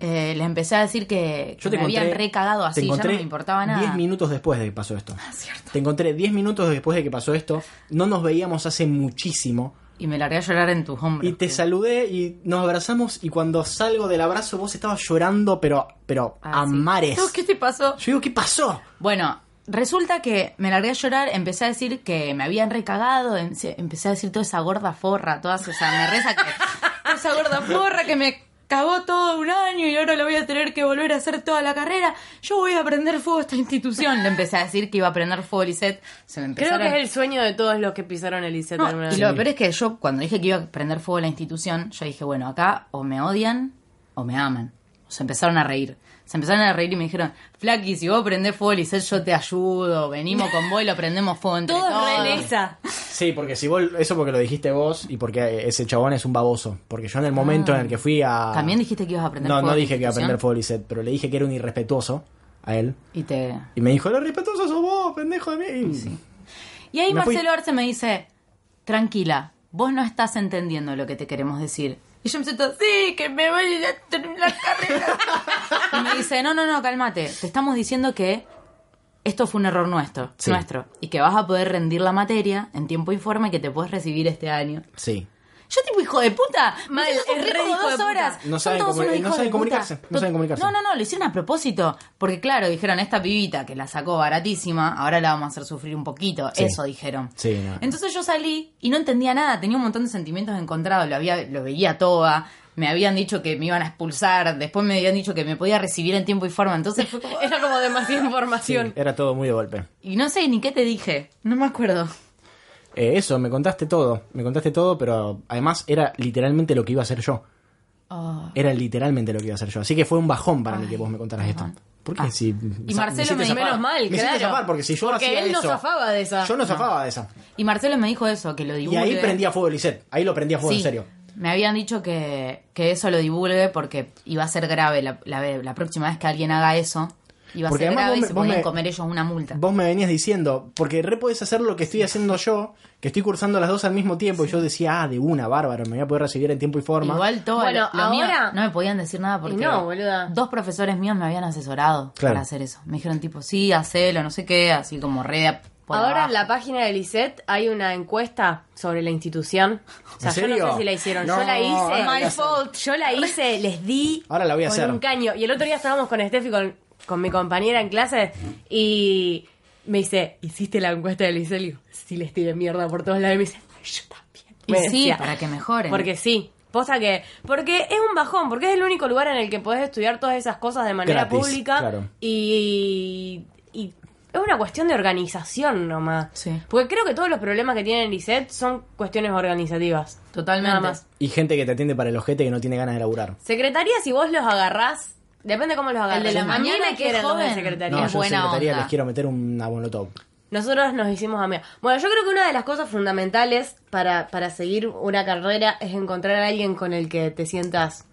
eh, les empecé a decir que, Yo que te me habían encontré- recagado te así, ya no me importaba nada. 10 minutos después de que pasó esto. Ah, Te encontré 10 minutos después de que pasó esto. No nos veíamos hace muchísimo. Y me largué a llorar en tus hombros. Y te saludé y nos abrazamos. Y cuando salgo del abrazo, vos estabas llorando, pero, pero Ah, a sí. mares. No, ¿Qué te pasó? Yo digo, ¿qué pasó? Bueno, resulta que me largué a llorar, empecé a decir que me habían recagado, em- empecé a decir toda esa gorda forra, toda esa, me reza que esa gorda forra que me cagó todo un año y ahora lo voy a tener que volver a hacer toda la carrera. Yo voy a prender fuego a esta institución. Le empecé a decir que iba a prender fuego el ISET. Se me Creo que es el sueño de todos los que pisaron el ISET No, alguna y vez. lo peor es que yo cuando dije que iba a prender fuego a la institución, yo dije, bueno, acá o me odian o me aman. Se empezaron a reír. Se empezaron a reír y me dijeron, Flaki, si vos prendés fuego al ISET, yo te ayudo. Venimos con vos y lo prendemos fuego entre Todos todos. re en esa. Sí, porque si vos, eso porque lo dijiste vos y porque ese chabón es un baboso. Porque yo en el momento en el que fui a... Ah. También dijiste que ibas a prender No, fuego. no la dije que iba a institución prender fuego el Iset, pero le dije que era un irrespetuoso a él. Y te... Y me dijo, lo respetuoso sos vos, pendejo de mí. Y ahí Me fui. Marcelo Arce me dice, tranquila, vos no estás entendiendo lo que te queremos decir. Y yo me siento, sí, que me voy a terminar la carrera. y me dice, no, no, no, cálmate. Te estamos diciendo que esto fue un error nuestro, Sí. nuestro, y que vas a poder rendir la materia en tiempo informe y que te puedes recibir este año. Sí. Yo tipo hijo de puta, Mal, es re de dos puta. horas. No Son saben todos no hijos saben de comunicarse, puta. no saben comunicarse. No, no, no, lo hicieron a propósito, porque claro, dijeron, esta pibita que la sacó baratísima, ahora la vamos a hacer sufrir un poquito, Sí. eso dijeron. Sí, no. Entonces yo salí y no entendía nada, tenía un montón de sentimientos encontrados, lo había lo veía toda, me habían dicho que me iban a expulsar, después me habían dicho que me podía recibir en tiempo y forma, entonces fue como Era como demasiada Sí, información. era todo muy de golpe. y no sé ni qué te dije, no me acuerdo. Eh, eso, me contaste todo. Me contaste todo, pero además era literalmente lo que iba a hacer yo. Oh. Era literalmente lo que iba a hacer yo. Así que fue un bajón para mí que vos me contaras esto. ¿Por qué? Ah. Si, Y Marcelo me dijo-. Menos mal, Me claro. zafar, porque si yo Porque hacía él no eso- zafaba de esa. Yo no zafaba de esa. Y Marcelo me dijo eso, que lo Y divulgue. ahí prendía fuego Lisette. Ahí lo prendía fuego Sí, en serio. Me habían dicho que, que eso lo divulgue porque iba a ser grave la, la, la próxima vez que alguien haga eso. Iba a Porque ser además grave y vos se podían me- comer ellos una multa. Vos me venías diciendo, porque re podés hacer lo que estoy haciendo yo, que estoy cursando las dos al mismo tiempo, y yo decía, ah, de una, bárbaro, me voy a poder recibir en tiempo y forma. Igual todo Bueno, lo, lo mío ahora- no me podían decir nada porque no, boluda. dos profesores míos me habían asesorado Claro. para hacer eso. Me dijeron tipo, sí, hacelo, no sé qué, así como re por Ahora abajo. en la página de Lisette hay una encuesta sobre la institución. O sea, ¿En yo no sé si la hicieron. No, yo la hice. a My fault. Yo la hice, les di. Ahora la voy a con hacer. un caño. Y el otro día estábamos con Steffi, con, con mi compañera en clase, y me dice, ¿hiciste la encuesta de Lisette? Le digo, sí, les tiré mierda por todos lados. Y me dice, yo también. Y Me sí, decía. para que mejoren. Porque sí. Posta que. Porque es un bajón, porque es el único lugar en el que podés estudiar todas esas cosas de manera Gratis, pública. claro. Y. y es una cuestión de organización nomás. Sí. Porque creo que todos los problemas que tiene Lisette son cuestiones organizativas. Totalmente. Nada más. Y gente que te atiende para el ojete que no tiene ganas de laburar. Secretaría, si vos los agarrás. Depende cómo los agarrás. de la A mí mañana que es quieren los de joven. secretaría. No, Es yo en buena secretaría onda. les quiero meter una molotov. Nosotros nos hicimos amigas. Bueno, yo creo que una de las cosas fundamentales para, para seguir una carrera es encontrar a alguien con el que te sientas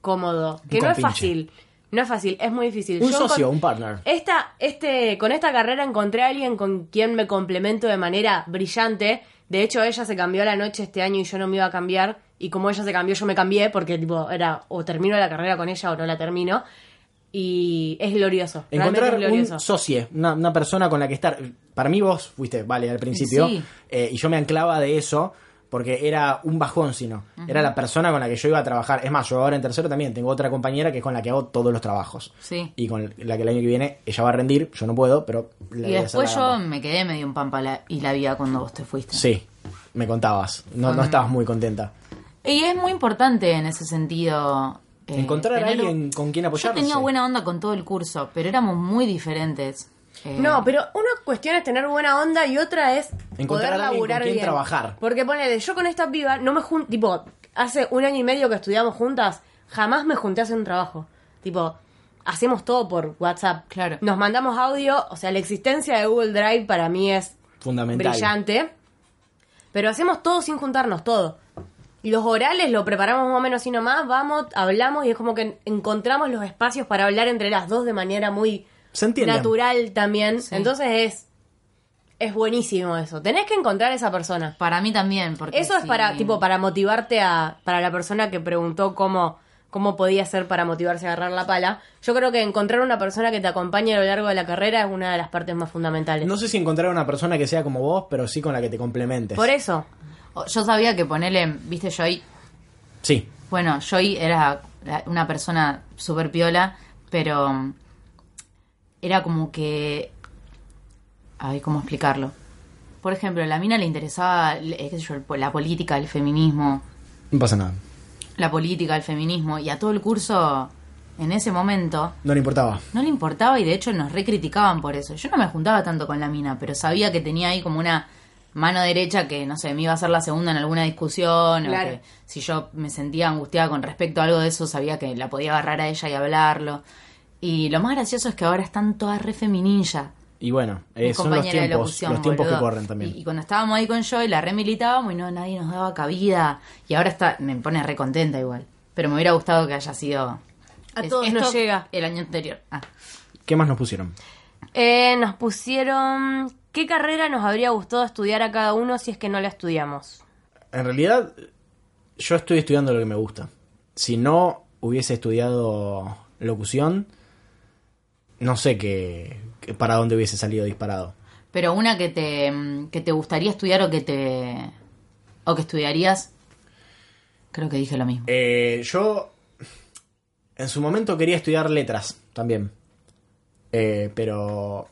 cómodo. Que no es fácil. No es fácil, es muy difícil. Un Yo socio, un partner. Esta, este, con esta carrera encontré a alguien con quien me complemento de manera brillante. De hecho, ella se cambió a la noche este año y yo no me iba a cambiar. Y como ella se cambió, yo me cambié porque tipo era o termino la carrera con ella o no la termino. Y es glorioso. Encontrar es glorioso. un socio, una, una persona con la que estar. Para mí vos fuiste, vale, al principio. Sí. eh, y yo me anclaba de eso porque era un bajón, sino. Era la persona con la que yo iba a trabajar. Es más, yo ahora en tercero también tengo otra compañera que es con la que hago todos los trabajos. Sí. Y con la que el año que viene ella va a rendir, yo no puedo, pero... le Y después la yo gamba. me quedé medio en pampa la- y la vida cuando vos te fuiste. Sí, me contabas. No, no estabas muy contenta. Y es muy importante en ese sentido. eh, Encontrar a un- alguien con quien Yo apoyarse. tenía buena onda con todo el curso, pero éramos muy diferentes. Eh, No, pero una cuestión es tener buena onda y otra es Encontrar poder a alguien laburar con quien bien. trabajar. Porque ponele, yo con esta piba no me junto, tipo, hace un año y medio que estudiamos juntas, jamás me junté a hacer un trabajo. Tipo, hacemos todo por WhatsApp. Claro. Nos mandamos audio, o sea, la existencia de Google Drive para mí es Fundamental. brillante. Pero hacemos todo sin juntarnos, todo. Los orales lo preparamos más o menos así nomás, vamos, hablamos y es como que encontramos los espacios para hablar entre las dos de manera muy Se entiende. natural también. Sí. Entonces es es buenísimo eso. Tenés que encontrar esa persona. Para mí también, porque Eso es para tipo para motivarte a para la persona que preguntó cómo cómo podía ser para motivarse a agarrar la pala. Yo creo que encontrar una persona que te acompañe a lo largo de la carrera es una de las partes más fundamentales. No sé si encontrar una persona que sea como vos, pero sí con la que te complementes. Por eso. Oh, Yo sabía que ponerle, viste, Joy. Sí. Bueno, Joy era una persona súper piola, pero mm, era como que. Ay, ¿cómo explicarlo? Por ejemplo, a la mina le interesaba eh, qué sé yo, el- la política, el feminismo, No pasa nada. la política, el feminismo, y a todo el curso, en ese momento, No le importaba. no le importaba y de hecho nos recriticaban por eso. Yo no me juntaba tanto con la mina, pero sabía que tenía ahí como una mano derecha que, no sé, me iba a hacer la segunda en alguna discusión, Claro. o que si yo me sentía angustiada con respecto a algo de eso, sabía que la podía agarrar a ella y hablarlo. Y lo más gracioso es que ahora están todas re feminilla. Y bueno, eh, son los compañera de tiempos, locución, los tiempos que corren también. Y, y cuando estábamos ahí con Joy, la remilitábamos y no, nadie nos daba cabida. Y ahora está, me pone re contenta igual. Pero me hubiera gustado que haya sido... A es- todos nos llega. El año anterior. Ah. ¿Qué más nos pusieron? Eh, nos pusieron qué carrera nos habría gustado estudiar a cada uno si es que no la estudiamos. En realidad, yo estoy estudiando lo que me gusta. Si no hubiese estudiado locución, no sé qué, qué- para dónde hubiese salido disparado. Pero una que te, que te gustaría estudiar o que te. o que estudiarías. Creo que dije lo mismo. Eh, yo en su momento quería estudiar letras también. Eh, pero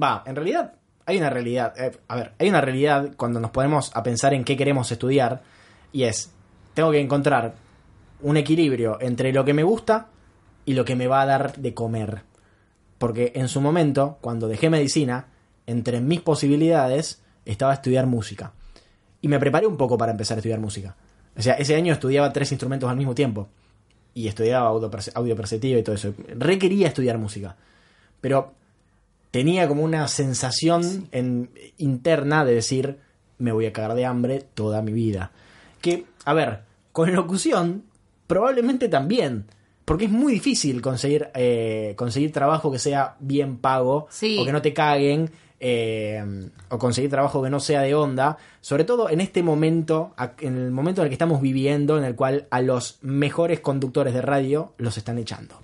va, en realidad hay una realidad. eh, a ver, hay una realidad cuando nos ponemos a pensar en qué queremos estudiar y es, tengo que encontrar un equilibrio entre lo que me gusta y lo que me va a dar de comer. Porque en su momento, cuando dejé medicina, entre mis posibilidades estaba estudiar música. Y me preparé un poco para empezar a estudiar música. O sea, ese año estudiaba tres instrumentos al mismo tiempo. Y estudiaba audio, audio perceptivo y todo eso. Requería estudiar música. Pero tenía como una sensación en- interna de decir, me voy a cagar de hambre toda mi vida. Que, a ver, con locución, probablemente también. Porque es muy difícil conseguir, eh, conseguir trabajo que sea bien pago Sí. o que no te caguen. eh, o conseguir trabajo que no sea de onda, sobre todo en este momento, en el momento en el que estamos viviendo, en el cual a los mejores conductores de radio los están echando.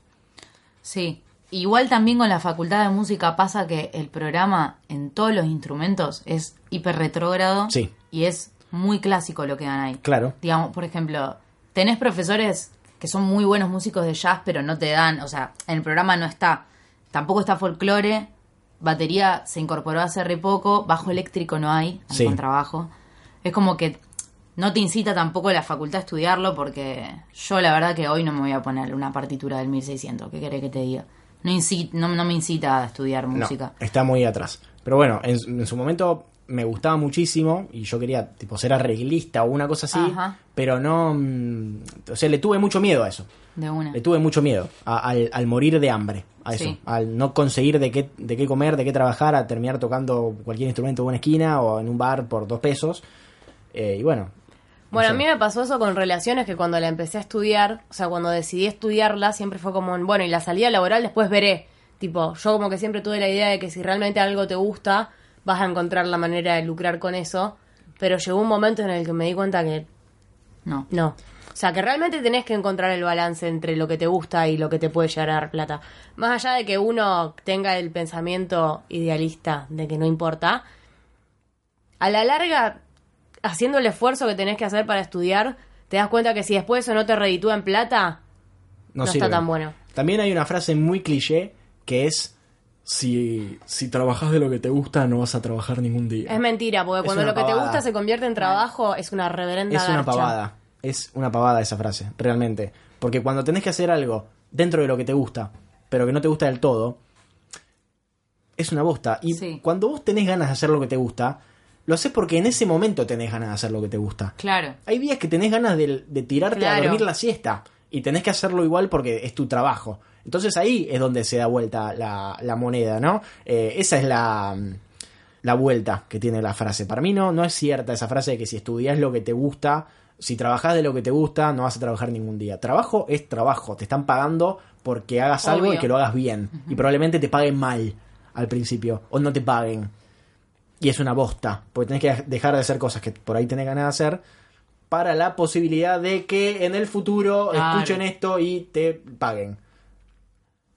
Sí. Igual también con la facultad de música pasa que el programa en todos los instrumentos es hiper retrógrado. Sí. Y es muy clásico lo que dan ahí. Claro. Digamos, por ejemplo, tenés profesores que son muy buenos músicos de jazz, pero no te dan, o sea, en el programa no está. Tampoco está folclore, batería se incorporó hace re poco, bajo eléctrico no hay, hay Sí. contrabajo. Es como que no te incita tampoco la facultad a estudiarlo porque yo la verdad que hoy no me voy a poner una partitura del 1600, ¿qué querés que te diga? No, no, no me incita a estudiar No, música. está muy atrás. Pero bueno, en, su- en su momento me gustaba muchísimo y yo quería tipo ser arreglista o una cosa así, Ajá. pero no, mm, o sea, le tuve mucho miedo a eso. De una. Le tuve mucho miedo a- al, al morir de hambre, a eso, Sí. al no conseguir de qué, de qué comer, de qué trabajar, a terminar tocando cualquier instrumento en una esquina o en un bar por dos pesos. Eh, y bueno. No Bueno, a mí me pasó eso con relaciones que cuando la empecé a estudiar, o sea, cuando decidí estudiarla, siempre fue como, bueno, y la salida laboral después veré. Tipo, yo como que siempre tuve la idea de que si realmente algo te gusta, vas a encontrar la manera de lucrar con eso. Pero llegó un momento en el que me di cuenta que No. no. O sea, que realmente tenés que encontrar el balance entre lo que te gusta y lo que te puede llegar a dar plata. Más allá de que uno tenga el pensamiento idealista de que no importa, a la larga, haciendo el esfuerzo que tenés que hacer para estudiar, te das cuenta que si después eso no te reditúa en plata, no, está tan bueno. También hay una frase muy cliché que es Si, si trabajas de lo que te gusta, no vas a trabajar ningún día. Es mentira, porque Es cuando lo que te gusta se convierte en trabajo, es una reverenda es una garcha. pavada. Es una pavada esa frase, realmente. Porque cuando tenés que hacer algo dentro de lo que te gusta, pero que no te gusta del todo, es una bosta. Y Sí. cuando vos tenés ganas de hacer lo que te gusta, lo haces porque en ese momento tenés ganas de hacer lo que te gusta. Claro. Hay días que tenés ganas de, de tirarte a dormir la siesta y tenés que hacerlo igual porque es tu trabajo. Entonces ahí es donde se da vuelta la, la moneda, ¿no? Eh, esa es la, la vuelta que tiene la frase. Para mí no, no es cierta esa frase de que si estudias lo que te gusta, si trabajás de lo que te gusta, no vas a trabajar ningún día. Trabajo es trabajo, te están pagando porque hagas algo y que lo hagas bien. Y probablemente te paguen mal al principio o no te paguen. Y es una bosta, porque tenés que dejar de hacer cosas que por ahí tenés ganas de hacer para la posibilidad de que en el futuro Claro. escuchen esto y te paguen.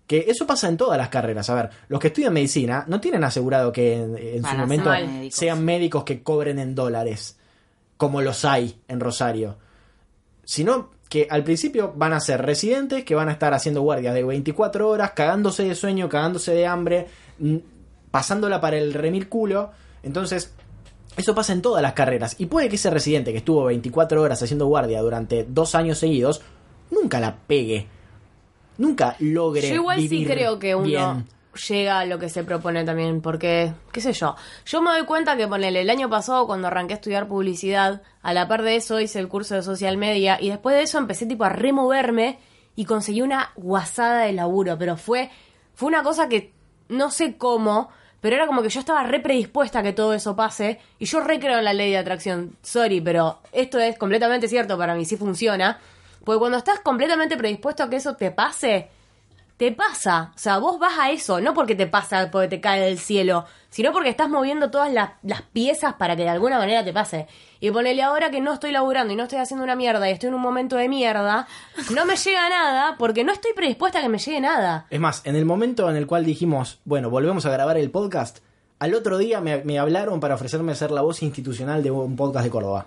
Que eso pasa en todas las carreras. A ver, los que estudian medicina no tienen asegurado que en, en su momento médicos. sean médicos que cobren en dólares, como los hay en Rosario. Sino que al principio van a ser residentes que van a estar haciendo guardias de 24 horas, cagándose de sueño, cagándose de hambre, pasándola para el remil culo. Entonces, eso pasa en todas las carreras. Y puede que ese residente que estuvo 24 horas haciendo guardia durante dos años seguidos, nunca la pegue. Nunca logre. Yo igual sí creo que uno bien. llega a lo que se propone también, porque, qué sé yo, yo me doy cuenta que ponele, el año pasado cuando arranqué a estudiar publicidad, a la par de eso hice el curso de social media y después de eso empecé tipo a removerme y conseguí una guasada de laburo, pero fue, fue una cosa que no sé cómo, pero era como que yo estaba re predispuesta a que todo eso pase y yo re creo en la ley de atracción, sorry, pero esto es completamente cierto para mí, sí funciona. Porque cuando estás completamente predispuesto a que eso te pase, te pasa. O sea, vos vas a eso, no porque te pasa, porque te cae del cielo, sino porque estás moviendo todas las, las piezas para que de alguna manera te pase. Y ponele ahora que no estoy laburando y no estoy haciendo una mierda y estoy en un momento de mierda, no me llega nada porque no estoy predispuesta a que me llegue nada. Es más, en el momento en el cual dijimos, bueno, volvemos a grabar el podcast, al otro día me, me hablaron para ofrecerme ser la voz institucional de un podcast de Córdoba.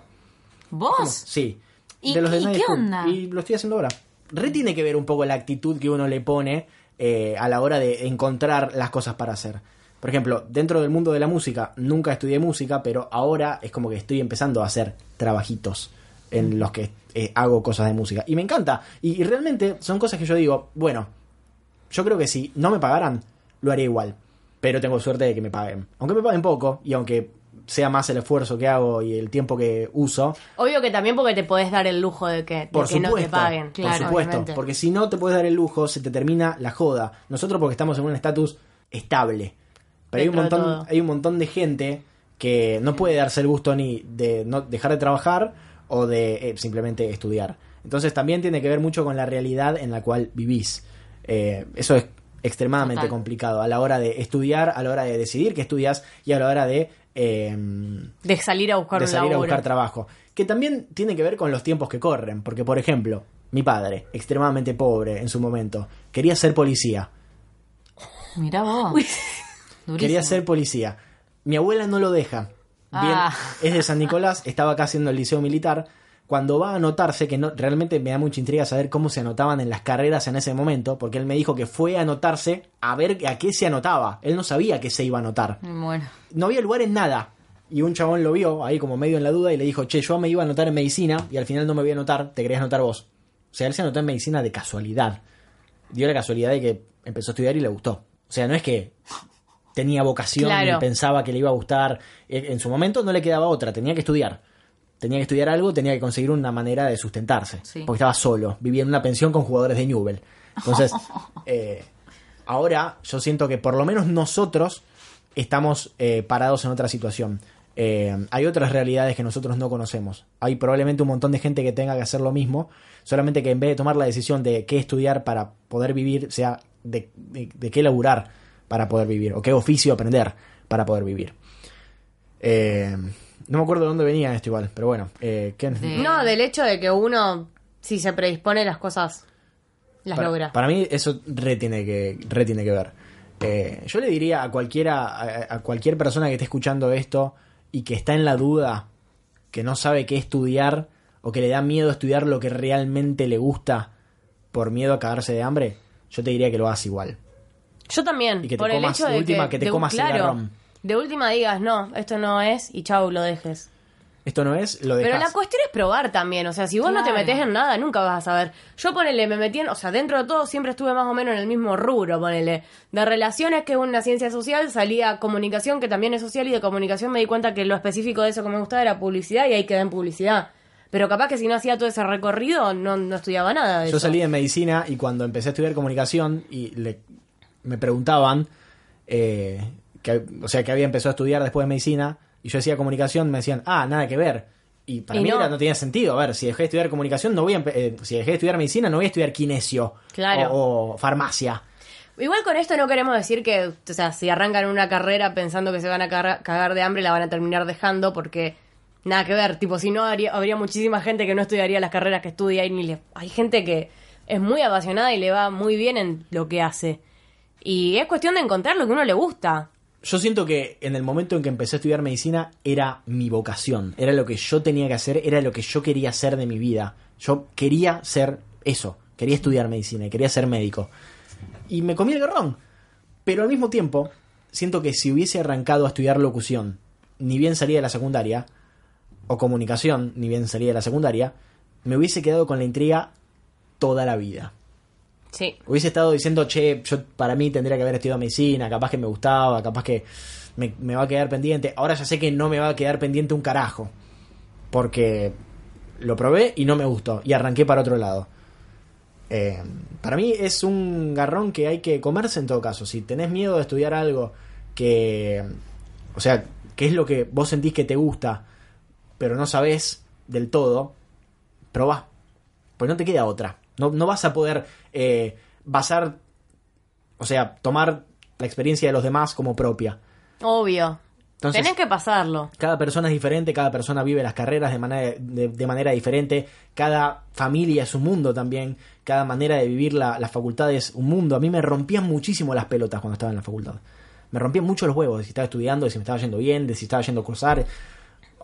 ¿Vos? Sí. ¿Y- de los de y Night qué onda? Y lo estoy haciendo ahora. Re tiene que ver un poco la actitud que uno le pone eh, a la hora de encontrar las cosas para hacer. Por ejemplo, dentro del mundo de la música, nunca estudié música, pero ahora es como que estoy empezando a hacer trabajitos en los que eh, hago cosas de música. Y me encanta. Y, y realmente son cosas que yo digo, bueno, yo creo que si no me pagaran, lo haría igual. Pero tengo suerte de que me paguen. Aunque me paguen poco y aunque sea más el esfuerzo que hago y el tiempo que uso, Obvio que también porque te podés dar el lujo de que, de por que no supuesto, te paguen. por supuesto, obviamente. porque si no te puedes dar el lujo, se te termina la joda. Nosotros porque estamos en un estatus estable. Pero hay un montón, hay un montón de gente que no puede darse el gusto ni de no dejar de trabajar o de eh, simplemente estudiar. Entonces también tiene que ver mucho con la realidad en la cual vivís. Eh, eso es extremadamente Total. complicado a la hora de estudiar, a la hora de decidir qué estudias y a la hora de eh, De salir a buscar de un salir a buscar trabajo. Que también tiene que ver con los tiempos que corren. Porque, por ejemplo, mi padre, extremadamente pobre en su momento, quería ser policía. Mirá vos. Quería ser policía. Mi abuela no lo deja. Bien, Ah. es de San Nicolás, estaba acá haciendo el liceo militar. Cuando va a anotarse, que no, realmente me da mucha intriga saber cómo se anotaban en las carreras en ese momento, porque él me dijo que fue a anotarse a ver a qué se anotaba. Él no sabía que se iba a anotar. Bueno. no había lugar en nada. Y un chabón lo vio ahí como medio en la duda y le dijo, che, yo me iba a anotar en medicina y al final no me voy a anotar, te querías anotar vos. O sea, él se anotó en medicina de casualidad. Dio la casualidad de que empezó a estudiar y le gustó. O sea, no es que tenía vocación Claro. y pensaba que le iba a gustar. Eh, En su momento no le quedaba otra, tenía que estudiar. Tenía que estudiar algo, tenía que conseguir una manera de sustentarse. Sí. Porque estaba solo, vivía en una pensión con jugadores de Newell. Entonces, eh, ahora yo siento que por lo menos nosotros estamos eh, parados en otra situación. Eh, hay otras realidades que nosotros no conocemos. Hay probablemente un montón de gente que tenga que hacer lo mismo, solamente que en vez de tomar la decisión de qué estudiar para poder vivir, sea de, de- de qué laburar para poder vivir, o qué oficio aprender para poder vivir. Eh, no me acuerdo de dónde venía esto igual, pero bueno. Eh, ¿qué- De- No, del hecho de que uno, si se predispone, las cosas las para, logra. para mí eso re tiene que, re tiene que ver. Eh, yo le diría a cualquiera, a, a cualquier persona que esté escuchando esto y que está en la duda, que no sabe qué estudiar o que le da miedo estudiar lo que realmente le gusta por miedo a cagarse de hambre, yo te diría que lo hagas igual. Yo también. Y que te por el comas- hecho de última, que te de- comas el garrón. De última digas, no, esto no es, y chau, lo dejes. Esto no es, lo Pero la cuestión es probar también, o sea, si vos no te metés en nada, nunca vas a saber. Yo ponele, me metí en, o sea, dentro de todo siempre estuve más o menos en el mismo rubro, ponele. De relaciones, que es una ciencia social, salía comunicación, que también es social, y de comunicación me di cuenta que lo específico de eso que me gustaba era publicidad, y ahí quedé en publicidad. Pero capaz que si no hacía todo ese recorrido, no, no estudiaba nada de Yo eso. salí de medicina y cuando empecé a estudiar comunicación y le, me preguntaban, eh, que, o sea, que había empezado a estudiar después de medicina y yo decía comunicación, me decían, ah, nada que ver. Y para Y mí no. era- no tenía sentido. A ver, si dejé de estudiar comunicación, no voy a, eh, si dejé de estudiar medicina, no voy a estudiar kinesio Claro. o, o farmacia. Igual con esto no queremos decir que, o sea, si arrancan una carrera pensando que se van a cagar, cagar de hambre, la van a terminar dejando porque nada que ver. Tipo, si no, habría, habría muchísima gente que no estudiaría las carreras que estudia y ni le... Hay gente que es muy apasionada y le va muy bien en lo que hace. Y es cuestión de encontrar lo que uno le gusta. Yo siento que en el momento en que empecé a estudiar medicina era mi vocación, era lo que yo tenía que hacer, era lo que yo quería hacer de mi vida. Yo quería ser eso, quería estudiar medicina y quería ser médico. Y me comí el garrón. Pero al mismo tiempo, siento que si hubiese arrancado a estudiar locución, ni bien salía de la secundaria, o comunicación, ni bien salía de la secundaria, me hubiese quedado con la intriga toda la vida Hubiese estado diciendo, che, yo para mí tendría que haber estudiado medicina, capaz que me gustaba, capaz que me, me va a quedar pendiente. Ahora ya sé que no me va a quedar pendiente un carajo. Porque lo probé y no me gustó. Y arranqué para otro lado. Eh, para mí es un garrón que hay que comerse en todo caso. Si tenés miedo de estudiar algo que... O sea, que es lo que vos sentís que te gusta, pero no sabés del todo, probá. Pues no te queda otra. No, no vas a poder eh, basar o sea, tomar la experiencia de los demás como propia. Obvio. Entonces- Tenés que pasarlo. Cada persona es diferente, cada persona vive las carreras de manera, de, de manera diferente, cada familia es un mundo también, cada manera de vivir la, la facultad es un mundo. A mí me rompían muchísimo las pelotas cuando estaba en la facultad. Me rompían mucho los huevos de si estaba estudiando, de si me estaba yendo bien, de si estaba yendo a cursar.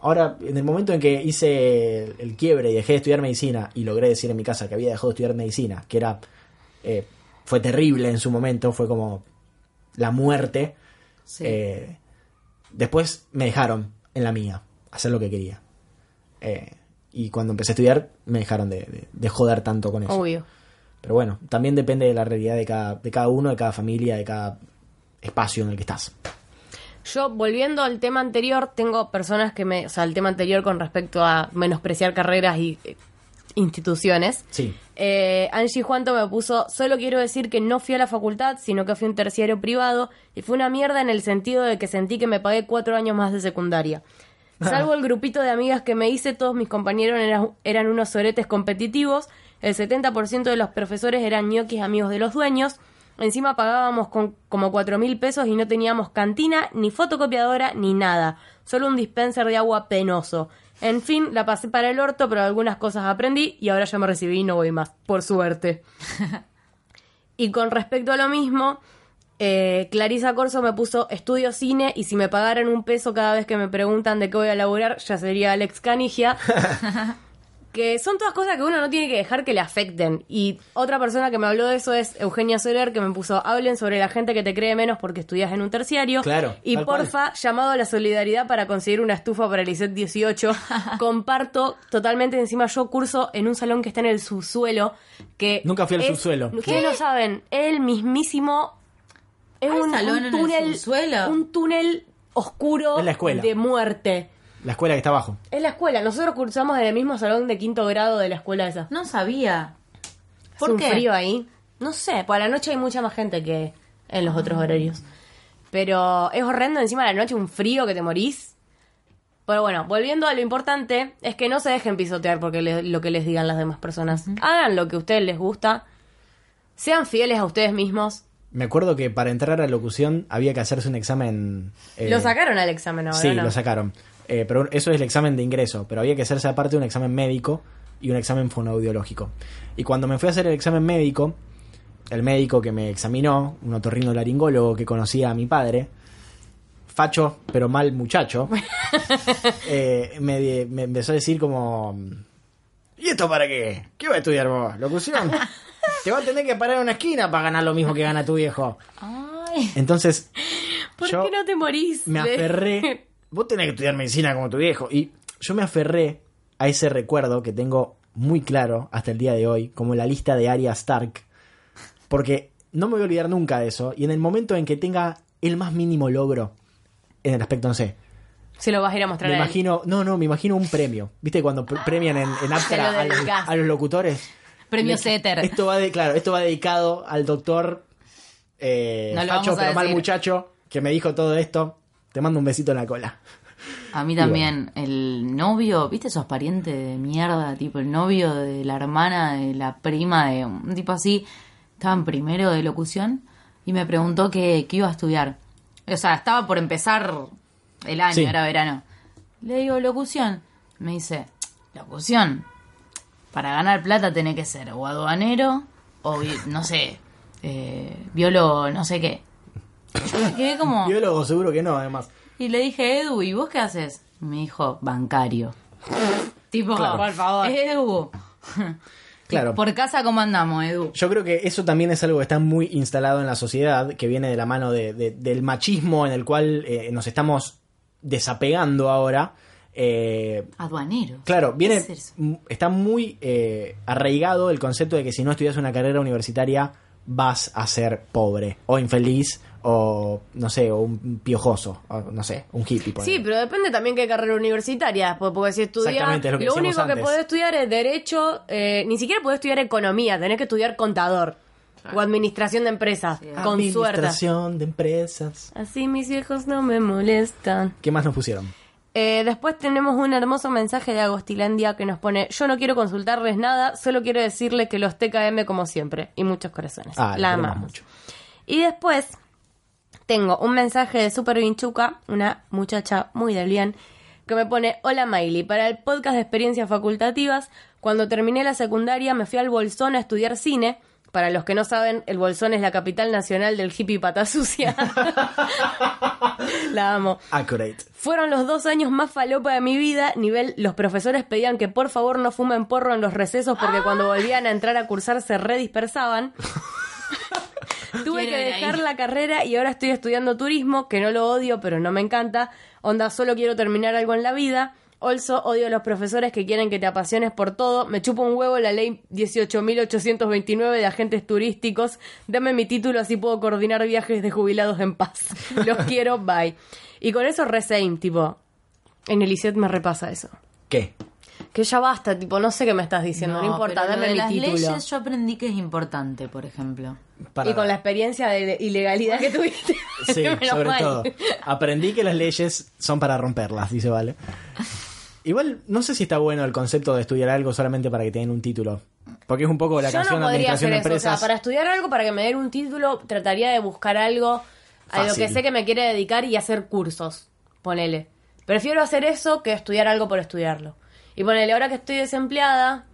Ahora, en el momento en que hice el, el quiebre y dejé de estudiar medicina y logré decir en mi casa que había dejado de estudiar medicina, que era eh, fue terrible en su momento, fue como la muerte. Sí. Eh, después me dejaron en la mía, hacer lo que quería. Eh, y cuando empecé a estudiar, me dejaron de, de- de joder tanto con eso. Obvio. Pero bueno, también depende de la realidad de cada, de cada uno, de cada familia, de cada espacio en el que estás. Yo, volviendo al tema anterior, tengo personas que me. O sea, el tema anterior con respecto a menospreciar carreras y eh, instituciones. Sí. Eh, Angie Juanto me puso, solo quiero decir que no fui a la facultad, sino que fui un terciario privado y fue una mierda en el sentido de que sentí que me pagué cuatro años más de secundaria. Salvo el grupito de amigas que me hice, todos mis compañeros eran, eran unos soretes competitivos, el 70% de los profesores eran ñoquis amigos de los dueños, encima pagábamos con como cuatro mil pesos y no teníamos cantina, ni fotocopiadora, ni nada, solo un dispenser de agua penoso. En fin, la pasé para el orto, pero algunas cosas aprendí y ahora ya me recibí y no voy más, por suerte. Y con respecto a lo mismo, eh, Clarisa Corso me puso estudio cine y si me pagaran un peso cada vez que me preguntan de qué voy a laburar, ya sería Alex Canigia. que son todas cosas que uno no tiene que dejar que le afecten. Y otra persona que me habló de eso es Eugenia Soler, que me puso, hablen sobre la gente que te cree menos porque estudias en un terciario. Claro, Y cual. porfa, llamado a la solidaridad para conseguir una estufa para el ISET 18. Comparto totalmente, encima yo curso en un salón que está en el subsuelo, que... Nunca fui al es- subsuelo. Ustedes no saben, el mismísimo... Es ¿Hay un, un en el túnel, subsuelo? un túnel oscuro Es la escuela. de muerte. La escuela que está abajo. Es la escuela. Nosotros cursamos en el mismo salón de quinto grado de la escuela esa. No sabía. ¿Por Hace un qué? frío ahí. No sé, por la noche hay mucha más gente que en los otros horarios. Pero es horrendo encima de la noche, un frío que te morís. Pero bueno, volviendo a lo importante, es que no se dejen pisotear porque le- lo que les digan las demás personas. Hagan lo que a ustedes les gusta. Sean fieles a ustedes mismos. Me acuerdo que para entrar a locución había que hacerse un examen. eh, lo sacaron al examen ahora, Sí, ¿no? lo sacaron. Eh, pero eso es el examen de ingreso. Pero había que hacerse aparte un examen médico y un examen fonoaudiológico. Y cuando me fui a hacer el examen médico, el médico que me examinó, un otorrino laringólogo que conocía a mi padre, facho pero mal muchacho, eh, me, empezó a decir como... ¿Y esto para qué? ¿Qué va a estudiar vos? ¿Locución? Te va a tener que parar en una esquina para ganar lo mismo que gana tu viejo. Ay. Entonces, ¿Por yo qué no te morís? me aferré. Vos tenés que estudiar medicina como tu viejo. Y yo me aferré a ese recuerdo que tengo muy claro hasta el día de hoy, como la lista de Arya Stark. Porque no me voy a olvidar nunca de eso. Y en el momento en que tenga el más mínimo logro, en el aspecto, no sé, Se lo vas a ir a mostrar me a él. imagino, no, no, me imagino un premio. ¿Viste cuando pre- premian en, en Aptra lo a, los, dedicás. a los locutores? Premio Setter. Esto va de, claro, esto va dedicado al doctor eh, No facho pero mal muchacho que me dijo todo esto. Te mando un besito en la cola. A mí también, el novio, ¿viste esos parientes de mierda? Tipo, el novio de la hermana de la prima de un tipo así, estaba en primero de locución y me preguntó qué, qué iba a estudiar. O sea, estaba por empezar el año, Sí. era verano. Le digo, locución. Me dice, locución. Para ganar plata tenés que ser o aduanero o, no sé, eh, biólogo, no sé qué. Yo me quedé como... Biólogo seguro que no, además. Y le dije, Edu, ¿y vos qué haces? Me dijo, bancario. tipo, Claro. Por favor. Edu. Claro. Por casa, ¿cómo andamos, Edu? Yo creo que eso también es algo que está muy instalado en la sociedad, que viene de la mano de- de- del machismo en el cual eh, nos estamos desapegando ahora. Eh, Aduanero. Claro, viene, está muy eh, arraigado el concepto de que si no estudias una carrera universitaria vas a ser pobre o infeliz o no sé, o un piojoso, o no sé, un hippie. ponele. Sí, pero depende también qué carrera universitaria. Porque, porque si estudias. Lo que lo único que podés estudiar es Derecho. eh, ni siquiera podés estudiar Economía. Tenés que estudiar Contador. O Administración de Empresas. Con suerte. Administración de empresas. Así mis viejos no me molestan. ¿Qué más nos pusieron? Eh, después tenemos un hermoso mensaje de Agostilandia que nos pone: Yo no quiero consultarles nada, solo quiero decirles que los TKM como siempre. Y muchos corazones. Ah, La amamos. mucho. Y después tengo un mensaje de Super Vinchuca, una muchacha muy del bien, que me pone, hola Miley, para el podcast de experiencias facultativas, cuando terminé la secundaria me fui al Bolsón a estudiar cine. Para los que no saben, el Bolsón es la capital nacional del hippie pata sucia. la amo. Accurate. Fueron los dos años más falopa de mi vida. Nivel, los profesores pedían que por favor no fumen porro en los recesos porque cuando volvían a entrar a cursar se redispersaban. Tuve que Quiero dejar la carrera y ahora estoy estudiando turismo, que no lo odio, pero no me encanta. Onda, solo quiero terminar algo en la vida. Also, odio a los profesores que quieren que te apasiones por todo. Me chupo un huevo la ley 18.829 de agentes turísticos. Dame mi título así puedo coordinar viajes de jubilados en paz. Los quiero, bye. Y con eso re same, tipo. En el ISET me repasa eso. ¿Qué? Que ya basta, tipo, no sé qué me estás diciendo, no, importa, pero lo dame de mi las título. leyes yo aprendí que es importante, por ejemplo. Para- Y con la experiencia de ilegalidad que tuviste. Sí, sobre mal. todo. Aprendí que las leyes son para romperlas, dice Vale. Igual, no sé si está bueno el concepto de estudiar algo solamente para que tengan un título. Porque es un poco la Yo canción no de administración hacer de eso. O sea, empresas. para estudiar algo, para que me den un título, trataría de buscar algo a lo que sé que me quiere dedicar y hacer cursos. Ponele. Prefiero hacer eso que estudiar algo por estudiarlo. Y ponele, ahora que estoy desempleada,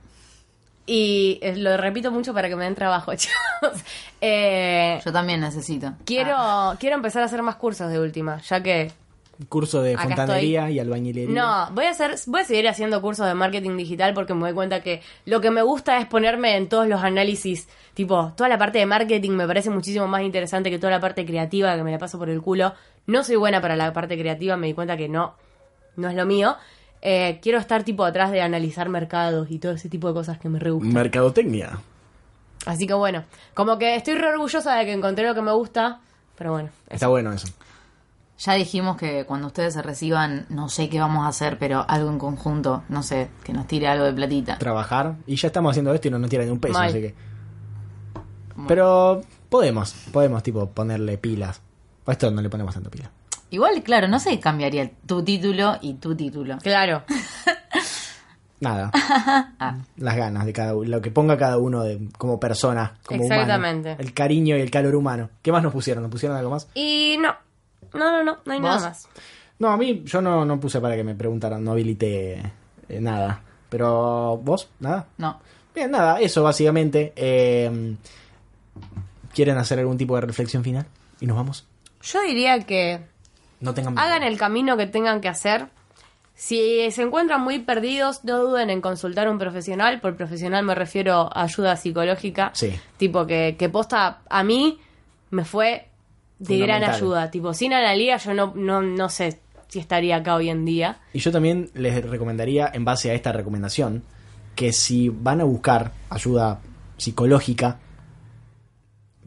y eh, lo repito mucho para que me den trabajo, chicos. Eh, Yo también necesito. quiero, Ah, quiero empezar a hacer más cursos de última, ya que Curso de Acá fontanería y albañilería. No, voy a hacer, voy a seguir haciendo cursos de marketing digital porque me doy cuenta que lo que me gusta es ponerme en todos los análisis, tipo, toda la parte de marketing me parece muchísimo más interesante que toda la parte creativa que me la paso por el culo. No soy buena para la parte creativa, me di cuenta que no, no es lo mío. Eh, quiero estar tipo atrás de analizar mercados y todo ese tipo de cosas que me re gustan. Mercadotecnia. Así que bueno, como que estoy re orgullosa de que encontré lo que me gusta, pero bueno. Está bueno eso. Ya dijimos que cuando ustedes se reciban, no sé qué vamos a hacer, pero algo en conjunto, no sé, que nos tire algo de platita. Trabajar. Y ya estamos haciendo esto y no nos tiran ni un peso, Mal. así que. Pero podemos, podemos, tipo, ponerle pilas. O esto no le ponemos tanto pila. Igual, claro, no sé qué cambiaría tu título y tu título. Claro. Nada. Ah, Las ganas de cada uno, lo que ponga cada uno de, como persona, como humano. Exactamente. El cariño y el calor humano. ¿Qué más nos pusieron? ¿Nos pusieron algo más? Y no, no, no, no, no hay nada más. No, a mí yo no, no puse para que me preguntaran, no habilité eh, nada. Pero vos, nada. no. Bien, nada, eso básicamente. Eh, ¿Quieren hacer algún tipo de reflexión final? Y nos vamos. Yo diría que No tengan miedo. hagan el camino que tengan que hacer. Si se encuentran muy perdidos, no duden en consultar a un profesional. Por profesional me refiero a ayuda psicológica. Sí. Tipo que, que posta a mí me fue de gran ayuda. Tipo, sin Analia yo no, no, no sé si estaría acá hoy en día. Y yo también les recomendaría, en base a esta recomendación, que si van a buscar ayuda psicológica,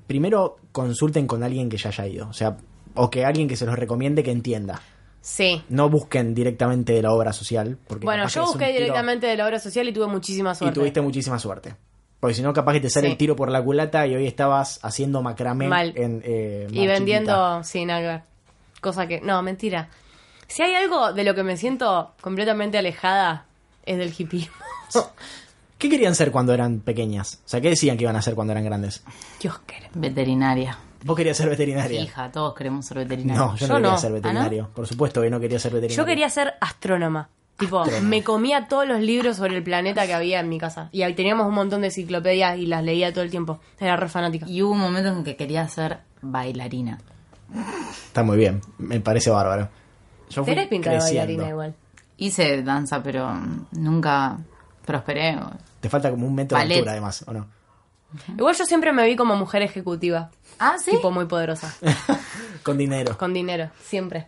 primero consulten con alguien que ya haya ido. O sea, o que alguien que se los recomiende que entienda. Sí. No busquen directamente de la obra social. Porque Bueno, que yo busqué tiro- directamente de la obra social y tuve muchísima Y suerte. tuviste muchísima suerte. Porque si no, capaz que te sale Sí. el tiro por la culata y hoy estabas haciendo macramé Mal. en eh, Y vendiendo sin ver. Cosa que. No, mentira. Si hay algo de lo que me siento completamente alejada, es del hipismo. ¿Qué querían ser cuando eran pequeñas? O sea, ¿qué decían que iban a ser cuando eran grandes? Dios quiere. Veterinaria. Vos querías ser veterinaria. Hija, todos queremos ser veterinarios. No, yo, Yo no quería no. ser ¿Ah, no? veterinario. Por supuesto que no quería ser veterinario. Yo quería ser astrónoma. Tipo, me comía todos los libros sobre el planeta que había en mi casa. Y ahí teníamos un montón de enciclopedias y las leía todo el tiempo. Era re fanática. Y hubo un momento en que quería ser bailarina. Está muy bien, me parece bárbaro. Yo fui Tenés pinta de creciendo. bailarina igual. Hice danza, pero nunca prosperé. Te falta como un metro de Ballet. altura, además, ¿o no? Igual yo siempre me vi como mujer ejecutiva. Ah, sí. Tipo muy poderosa. Con dinero. con dinero. Siempre.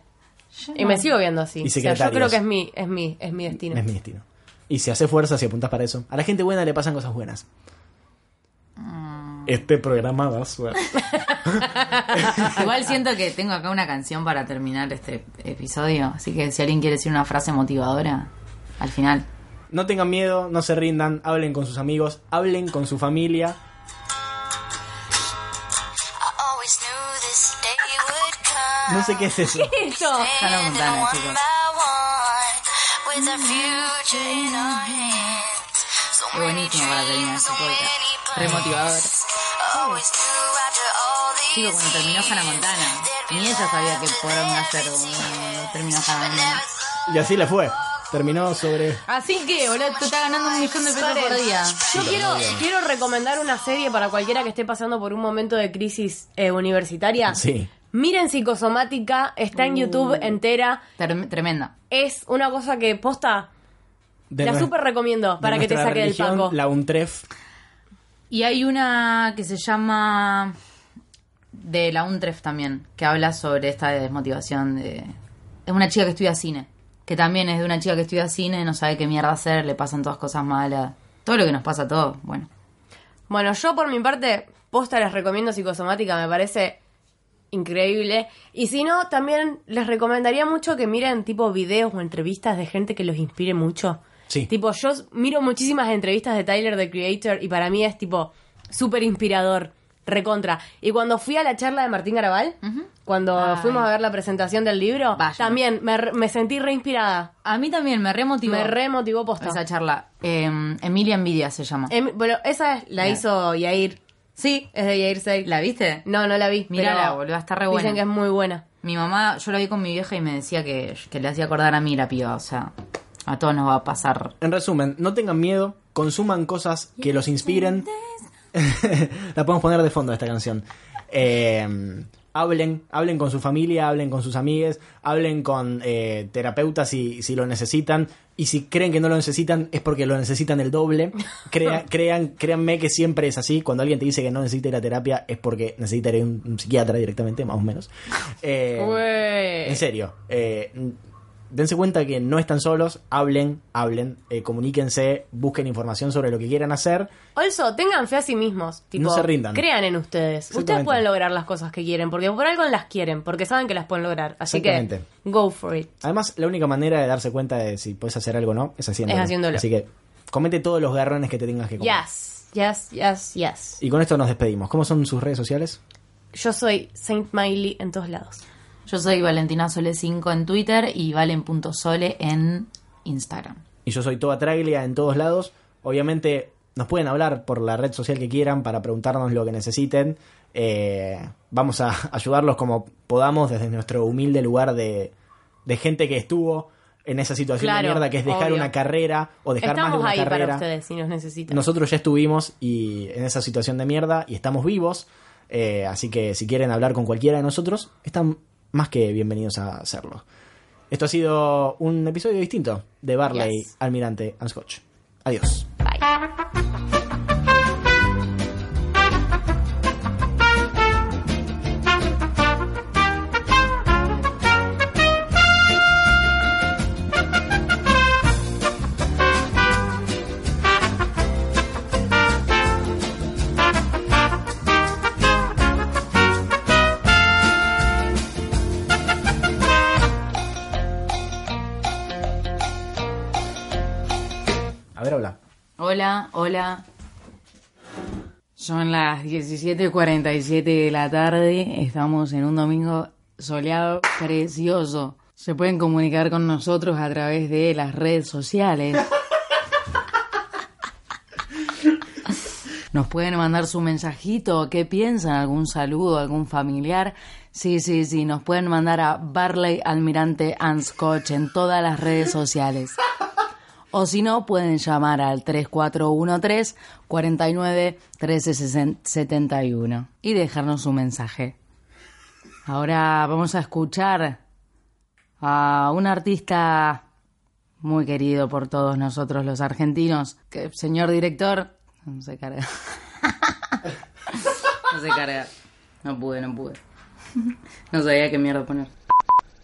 Yo Y no. me sigo viendo así. Y O sea, yo creo que es mi, es mi, es mi destino. Es mi destino. Y si hace fuerza, si apuntas para eso. A la gente buena le pasan cosas buenas. Mm. Este programa da suerte. Igual siento que tengo acá una canción para terminar este episodio. Así que si alguien quiere decir una frase motivadora, al final. No tengan miedo, no se rindan, hablen con sus amigos, hablen con su familia. No sé qué es eso. Esto. Hannah Montana, one chicos. by one, with our future in our hands. So Qué buenísimo para terminar este podcast. Re motivador. Always knew after all Chicos, cuando terminó Hannah Montana, ni ella sabía que podían hacer un terminó Hannah Montana. Y así le fue. Terminó sobre. Así que, boludo, te está ganando un millón de pesos por día. Yo quiero, quiero recomendar una serie para cualquiera que esté pasando por un momento de crisis eh, universitaria. Sí. Miren Psicosomática, está en YouTube entera. Ter- tremenda. Es una cosa que posta, De la súper recomiendo para que te saque del paco. La UNTREF. Y hay una que se llama de la UNTREF también, que habla sobre esta desmotivación de... Es una chica que estudia cine, que también es de una chica que estudia cine, no sabe qué mierda hacer, le pasan todas cosas malas. Todo lo que nos pasa a todos, bueno. Bueno, yo por mi parte, posta les recomiendo Psicosomática, me parece increíble. Y si no, también les recomendaría mucho que miren tipo videos o entrevistas de gente que los inspire mucho. Sí. Tipo, yo miro muchísimas entrevistas de Tyler, the Creator, y para mí es tipo súper inspirador, recontra. Y cuando fui a la charla de Martín Garabal, cuando Ay. fuimos a ver la presentación del libro, también me, re- me sentí reinspirada. A mí también me remotivó Me remotivó posta. esa charla. Eh, Emilia Envidia se llama. Em- bueno, esa la La- hizo Yair. Sí, es de Yair Sey. ¿La viste? No, no la vi. Mírala, pero boluda, está re Dicen buena. que es muy buena. Mi mamá, yo la vi con mi vieja y me decía que, que le hacía acordar a mí la piba, o sea, a todos nos va a pasar. En resumen, no tengan miedo, consuman cosas que los inspiren. la podemos poner de fondo esta canción. Eh, hablen, hablen con su familia, hablen con sus amigues, hablen con eh, terapeutas si, si lo necesitan. Y si creen que no lo necesitan, es porque lo necesitan el doble. Crea- crean, créanme que siempre es así. Cuando alguien te dice que no necesita ir a terapia, es porque necesita ir a un, un psiquiatra directamente, más o menos. Eh, en serio, eh, dense cuenta que no están solos, hablen, hablen, eh, comuníquense, busquen información sobre lo que quieran hacer. Also, tengan fe a sí mismos. Tipo, No se rindan. Crean en ustedes. Ustedes pueden lograr las cosas que quieren, porque por algo las quieren, porque saben que las pueden lograr. Así que, go for it. Además, la única manera de darse cuenta de si puedes hacer algo o no es haciéndolo. Es haciéndolo. Así que comete todos los garrones que te tengas que comer. Yes, yes, yes, yes. Y con esto nos despedimos. ¿Cómo son sus redes sociales? Yo soy Saint Miley en todos lados. Yo soy Valentina Sole5 en Twitter y valen.sole en Instagram. Y yo soy Toba Traglia en todos lados. Obviamente nos pueden hablar por la red social que quieran para preguntarnos lo que necesiten. Eh, vamos a ayudarlos como podamos desde nuestro humilde lugar de, de gente que estuvo en esa situación Claro, de mierda que es dejar obvio. una carrera o dejar más de una ahí carrera. para ustedes si nos necesitan. Nosotros ya estuvimos y en esa situación de mierda y estamos vivos. eh, así que si quieren hablar con cualquiera de nosotros, están más que bienvenidos a hacerlo. Esto ha sido un episodio distinto de Barley, Yes. Almirante and Scotch. Adiós. A Hola, hola. Son las 17.47 de la tarde. Estamos en un domingo soleado precioso. Se pueden comunicar con nosotros a través de las redes sociales. Nos pueden mandar su mensajito, qué piensan, algún saludo, algún familiar. Sí, sí, sí, nos pueden mandar a Barley Almirante and Scotch en todas las redes sociales. O si no, pueden llamar al 3413 49 13 71 y dejarnos un mensaje. Ahora vamos a escuchar a un artista muy querido por todos nosotros los argentinos. Que, señor director, no se carga. no se carga. No pude, no pude. No sabía qué mierda poner.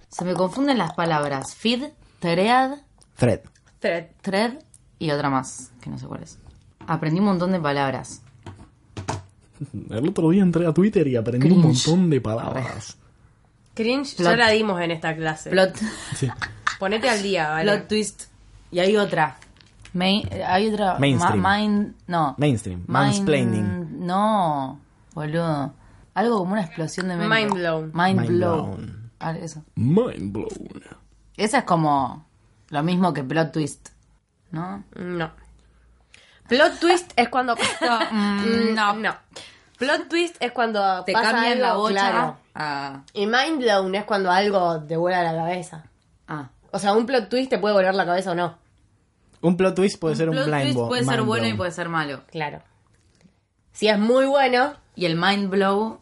Se me confunden las palabras. Feed, thread, Fred. Thread. thread y otra más, que no sé cuál es. Aprendí un montón de palabras. El otro día entré a Twitter y aprendí un montón de palabras. Cringe ya la dimos en esta clase. Plot, Sí. Ponete al día, ¿vale? plot twist. Y hay otra. Main- hay otra. Mainstream. ma- mind, no. Mainstream. Mind- Mansplaining. No, boludo. Algo como una explosión de mente. Mind blown. Mind, Mind blown. blown. Ah, eso. Mind blown. Esa es como lo mismo que plot twist. ¿No? No. Plot twist es cuando... mm, no. no. Plot twist es cuando Te pasa cambian algo, la bocha. claro. Y mind blown es cuando algo te vuela la cabeza. Ah. O sea, un plot twist te puede volar la cabeza o no. Un plot twist puede ser un plot blind twist puede ser bueno y puede ser malo. Claro. Si es muy bueno, Y el mind blow,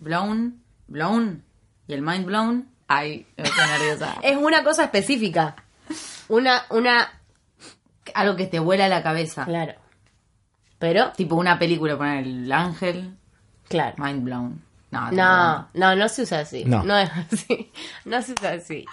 blown, blown, y el mind blown, ay, me estoy nerviosa. es una cosa específica. Una, una, Algo que te vuela la cabeza. claro. Pero, Tipo una película, poner el ángel, claro. mind blown. No, No, no, no se usa así. No. No es así. No se usa así.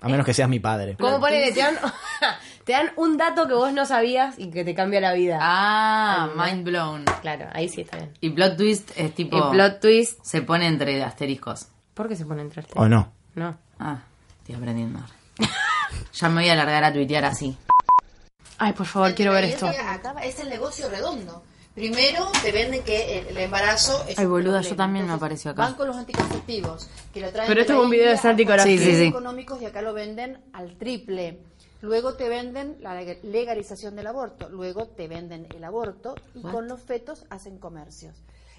A menos que seas mi padre. ¿Cómo ponele? Te dan, te dan un dato que vos no sabías y que te cambia la vida. Ah, mind blown. Claro, ahí sí está bien. Y plot twist es tipo. El plot twist. Se pone entre asteriscos. ¿Por qué se pone entre ¿O no? No. Ah, estoy aprendiendo. ya me voy a largar a tuitear así. Ay, por favor, quiero ver esto. acaba- es el negocio redondo. Primero te venden que el, el embarazo es Ay, boluda, yo también me apareció acá. Van con los anticonceptivos. Que lo traen Pero esto es un video de Santi. Sí, sí, sí. económicos y acá lo venden al triple. Luego te venden la legalización del aborto. Luego te venden el aborto y con los fetos hacen comercios.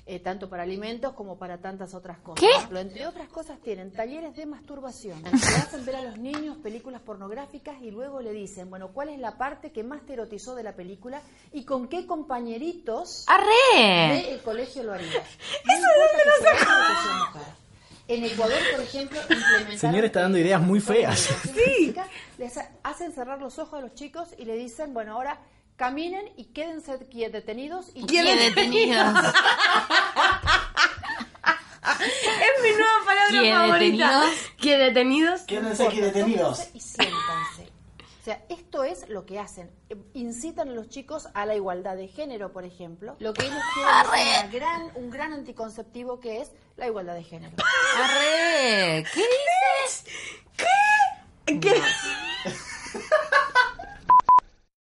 Eh, tanto para alimentos como para tantas otras cosas. ¿Qué? Entre otras cosas tienen talleres de masturbación. Le hacen ver a los niños películas pornográficas y luego le dicen, bueno, ¿cuál es la parte que más te erotizó de la película y con qué compañeritos ¡Arre! del colegio lo harías? No importa que sea hombre o que sea mujer. En Ecuador, por ejemplo, implementaron... Señor está dando ideas muy feas. Sí. Les ha- hacen cerrar los ojos a los chicos y le dicen, bueno, ahora caminen y quédense detenidos y ¿Quién detenidos? Es mi nueva palabra ¿Quién favorita. detenidos? ¿Quién detenidos? Quédense aquí detenidos. y siéntanse. O sea, esto es lo que hacen. Incitan a los chicos a la igualdad de género, por ejemplo. Lo que ellos quieren es una gran, un gran anticonceptivo que es la igualdad de género. ¡Arre! ¿Qué dices? ¿Qué?